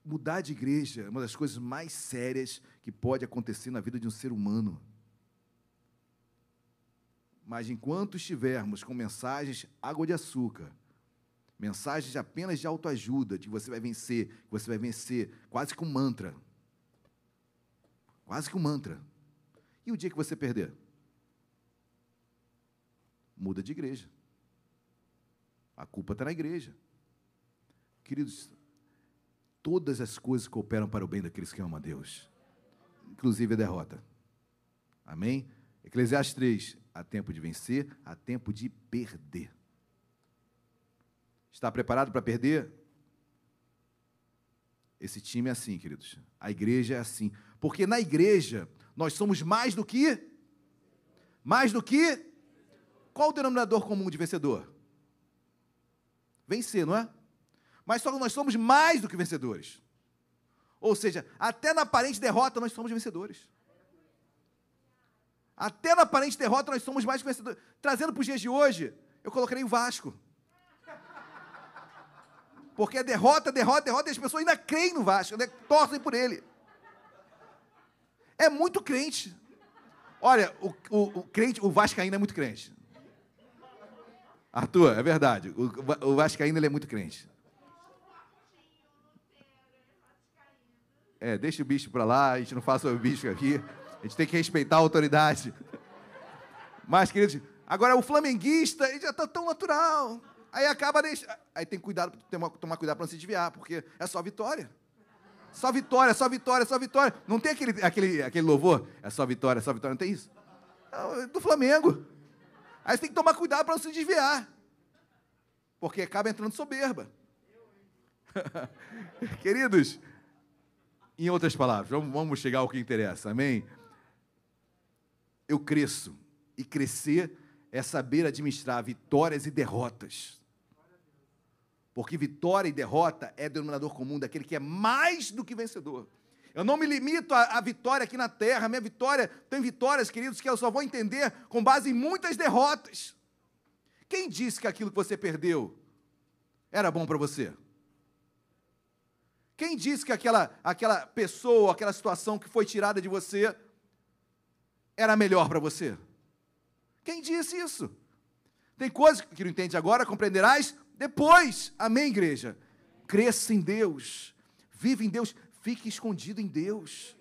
mudar de igreja é uma das coisas mais sérias que pode acontecer na vida de um ser humano. Mas enquanto estivermos com mensagens água de açúcar, mensagens apenas de autoajuda, de que você vai vencer, que você vai vencer, quase um mantra. Quase que um mantra. E o dia que você perder? Muda de igreja. A culpa está na igreja. Queridos, todas as coisas cooperam para o bem daqueles que amam a Deus, inclusive a derrota. Amém? Eclesiastes 3, há tempo de vencer, há tempo de perder. Está preparado para perder? Esse time é assim, queridos. A igreja é assim. Porque na igreja nós somos mais do que mais do que qual o denominador comum de vencedor? Vencer, não é? Mas só que nós somos mais do que vencedores. Ou seja, até na aparente derrota nós somos vencedores. Até na aparente derrota nós somos mais que vencedores. Trazendo para os dias de hoje, eu colocarei o Vasco. Porque é derrota, derrota, derrota, e as pessoas ainda creem no Vasco, ainda torcem por ele. É muito crente. Olha, o, o, o crente, o é muito crente. Arthur, é verdade. O, o Vascaíno ele é muito crente. É, deixa o bicho para lá, a gente não sobre o bicho aqui. A gente tem que respeitar a autoridade. Mas, queridos, agora o flamenguista, ele já está tão natural. Aí acaba deixando. Aí tem cuidado, tomar, tomar cuidado para não se desviar, porque é só vitória. Só vitória, só vitória, só vitória. Não tem aquele, aquele, aquele louvor? É só vitória, só vitória, não tem isso? É do Flamengo. Aí você tem que tomar cuidado para não se desviar. Porque acaba entrando soberba. (laughs) Queridos, em outras palavras, vamos chegar ao que interessa, amém? Eu cresço. E crescer é saber administrar vitórias e derrotas. Porque vitória e derrota é denominador comum daquele que é mais do que vencedor. Eu não me limito à, vitória aqui na terra. Minha vitória, tem vitórias, queridos, que eu só vou entender com base em muitas derrotas. Quem disse que aquilo que você perdeu era bom para você? Quem disse que aquela, aquela pessoa, aquela situação que foi tirada de você era melhor para você? Quem disse isso? Tem coisas que não entende agora, compreenderás depois. Amém, igreja? Cresça em Deus. Vive em Deus. Fique escondido em Deus.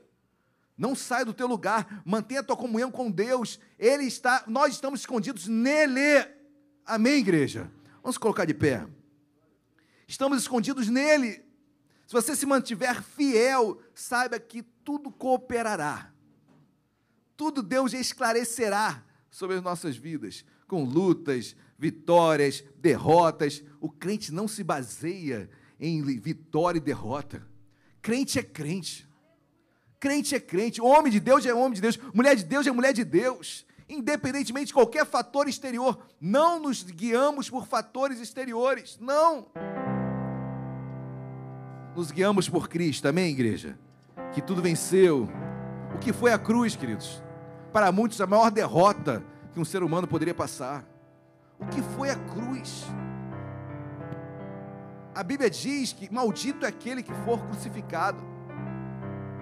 Não saia do teu lugar. Mantenha a tua comunhão com Deus. Ele está, nós estamos escondidos nele. Amém, igreja? Vamos colocar de pé. Estamos escondidos nele. Se você se mantiver fiel, saiba que tudo cooperará. Tudo Deus esclarecerá sobre as nossas vidas, com lutas, vitórias, derrotas. O crente não se baseia em vitória e derrota. Crente é crente. Crente é crente. Homem de Deus é homem de Deus. Mulher de Deus é mulher de Deus. Independentemente de qualquer fator exterior. Não nos guiamos por fatores exteriores. Não. Nos guiamos por Cristo. Amém, igreja? Que tudo venceu. O que foi a cruz, queridos? Para muitos, a maior derrota que um ser humano poderia passar. O que foi a cruz? A Bíblia diz que maldito é aquele que for crucificado.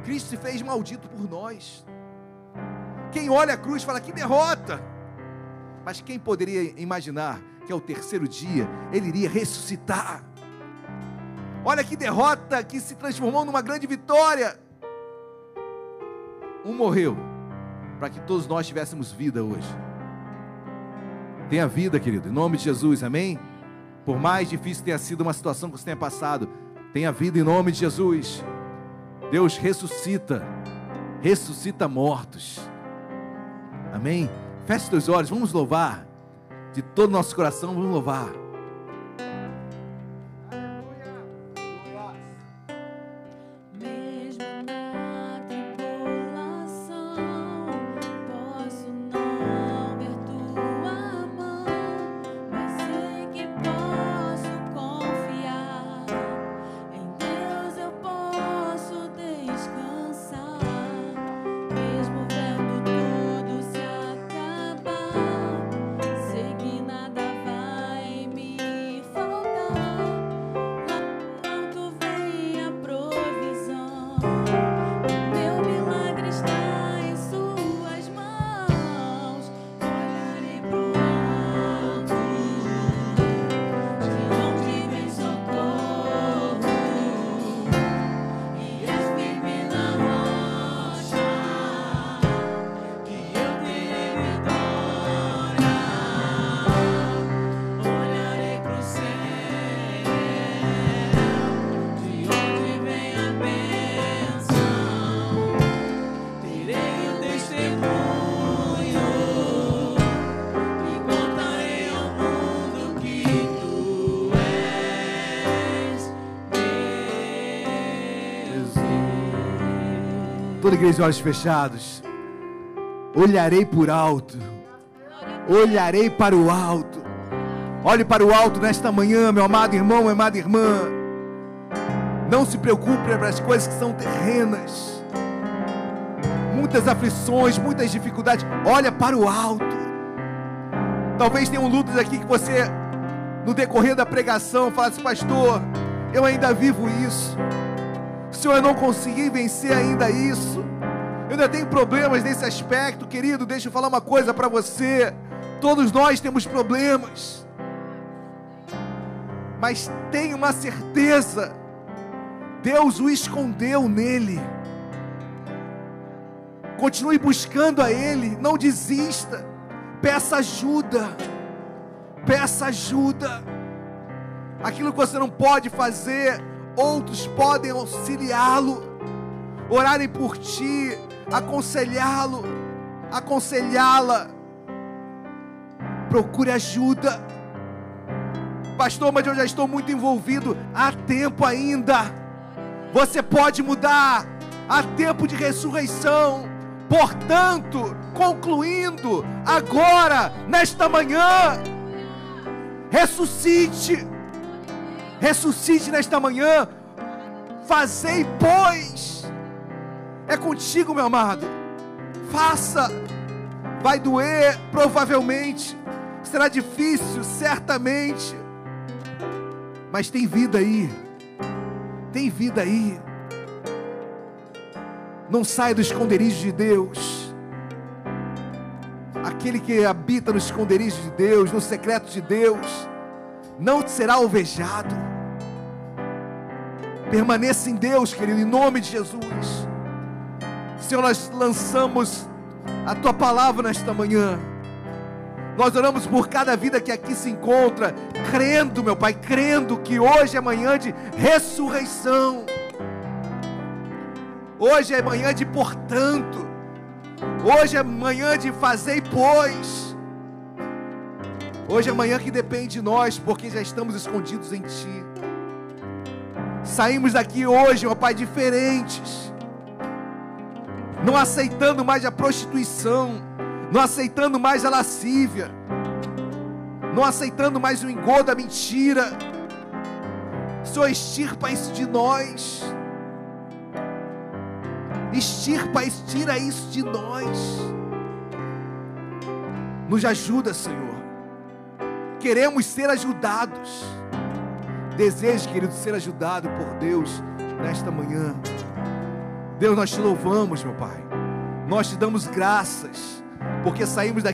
Cristo se fez maldito por nós. Quem olha a cruz fala que derrota. Mas quem poderia imaginar que ao terceiro dia ele iria ressuscitar? Olha que derrota que se transformou numa grande vitória. Um morreu para que todos nós tivéssemos vida hoje. Tenha vida, querido, em nome de Jesus, amém? Por mais difícil tenha sido uma situação que você tenha passado, tenha vida em nome de Jesus. Deus ressuscita, ressuscita mortos. Amém? Feche os olhos, vamos louvar. De todo o nosso coração, vamos louvar. Igreja olhos fechados. Olharei por alto. Olharei para o alto. Olhe para o alto nesta manhã, meu amado irmão, minha amada irmã. Não se preocupe para as coisas que são terrenas. Muitas aflições, muitas dificuldades. Olha para o alto. Talvez tenham lutas aqui que você, no decorrer da pregação, fala assim, pastor, eu ainda vivo isso. Senhor, eu não consegui vencer ainda isso. Eu ainda tenho problemas nesse aspecto, querido. Deixa eu falar uma coisa para você. Todos nós temos problemas. Mas tenha uma certeza: Deus o escondeu nele. Continue buscando a Ele, não desista. Peça ajuda. Peça ajuda. Aquilo que você não pode fazer, outros podem auxiliá-lo, orarem por ti, aconselhá-lo, aconselhá-la. Procure ajuda. Pastor, mas eu já estou muito envolvido. Há tempo ainda. Você pode mudar. Há tempo de ressurreição. Portanto, concluindo, agora, nesta manhã, ressuscite. Ressuscite nesta manhã. Fazei, pois. É contigo, meu amado. Faça. Vai doer, provavelmente. Será difícil, certamente. Mas tem vida aí. Tem vida aí. Não saia do esconderijo de Deus. aquele que habita no esconderijo de Deus, no secreto de Deus, não será alvejado. Permaneça em Deus, querido, em nome de Jesus. Senhor, nós lançamos a tua palavra nesta manhã. Nós oramos por cada vida que aqui se encontra, crendo, meu Pai, crendo que hoje é manhã de ressurreição. Hoje é manhã de portanto. Hoje é manhã de fazer e pois. Hoje é manhã que depende de nós, porque já estamos escondidos em Ti. Saímos daqui hoje, meu Pai, diferentes. Não aceitando mais a prostituição, não aceitando mais a lascívia, não aceitando mais o engodo, a mentira. Senhor, extirpa isso de nós. Extirpa, estira isso de nós. Nos ajuda, Senhor. Queremos ser ajudados. Desejo, querido, ser ajudado por Deus nesta manhã. Deus, nós te louvamos, meu Pai. Nós te damos graças, porque saímos daqui.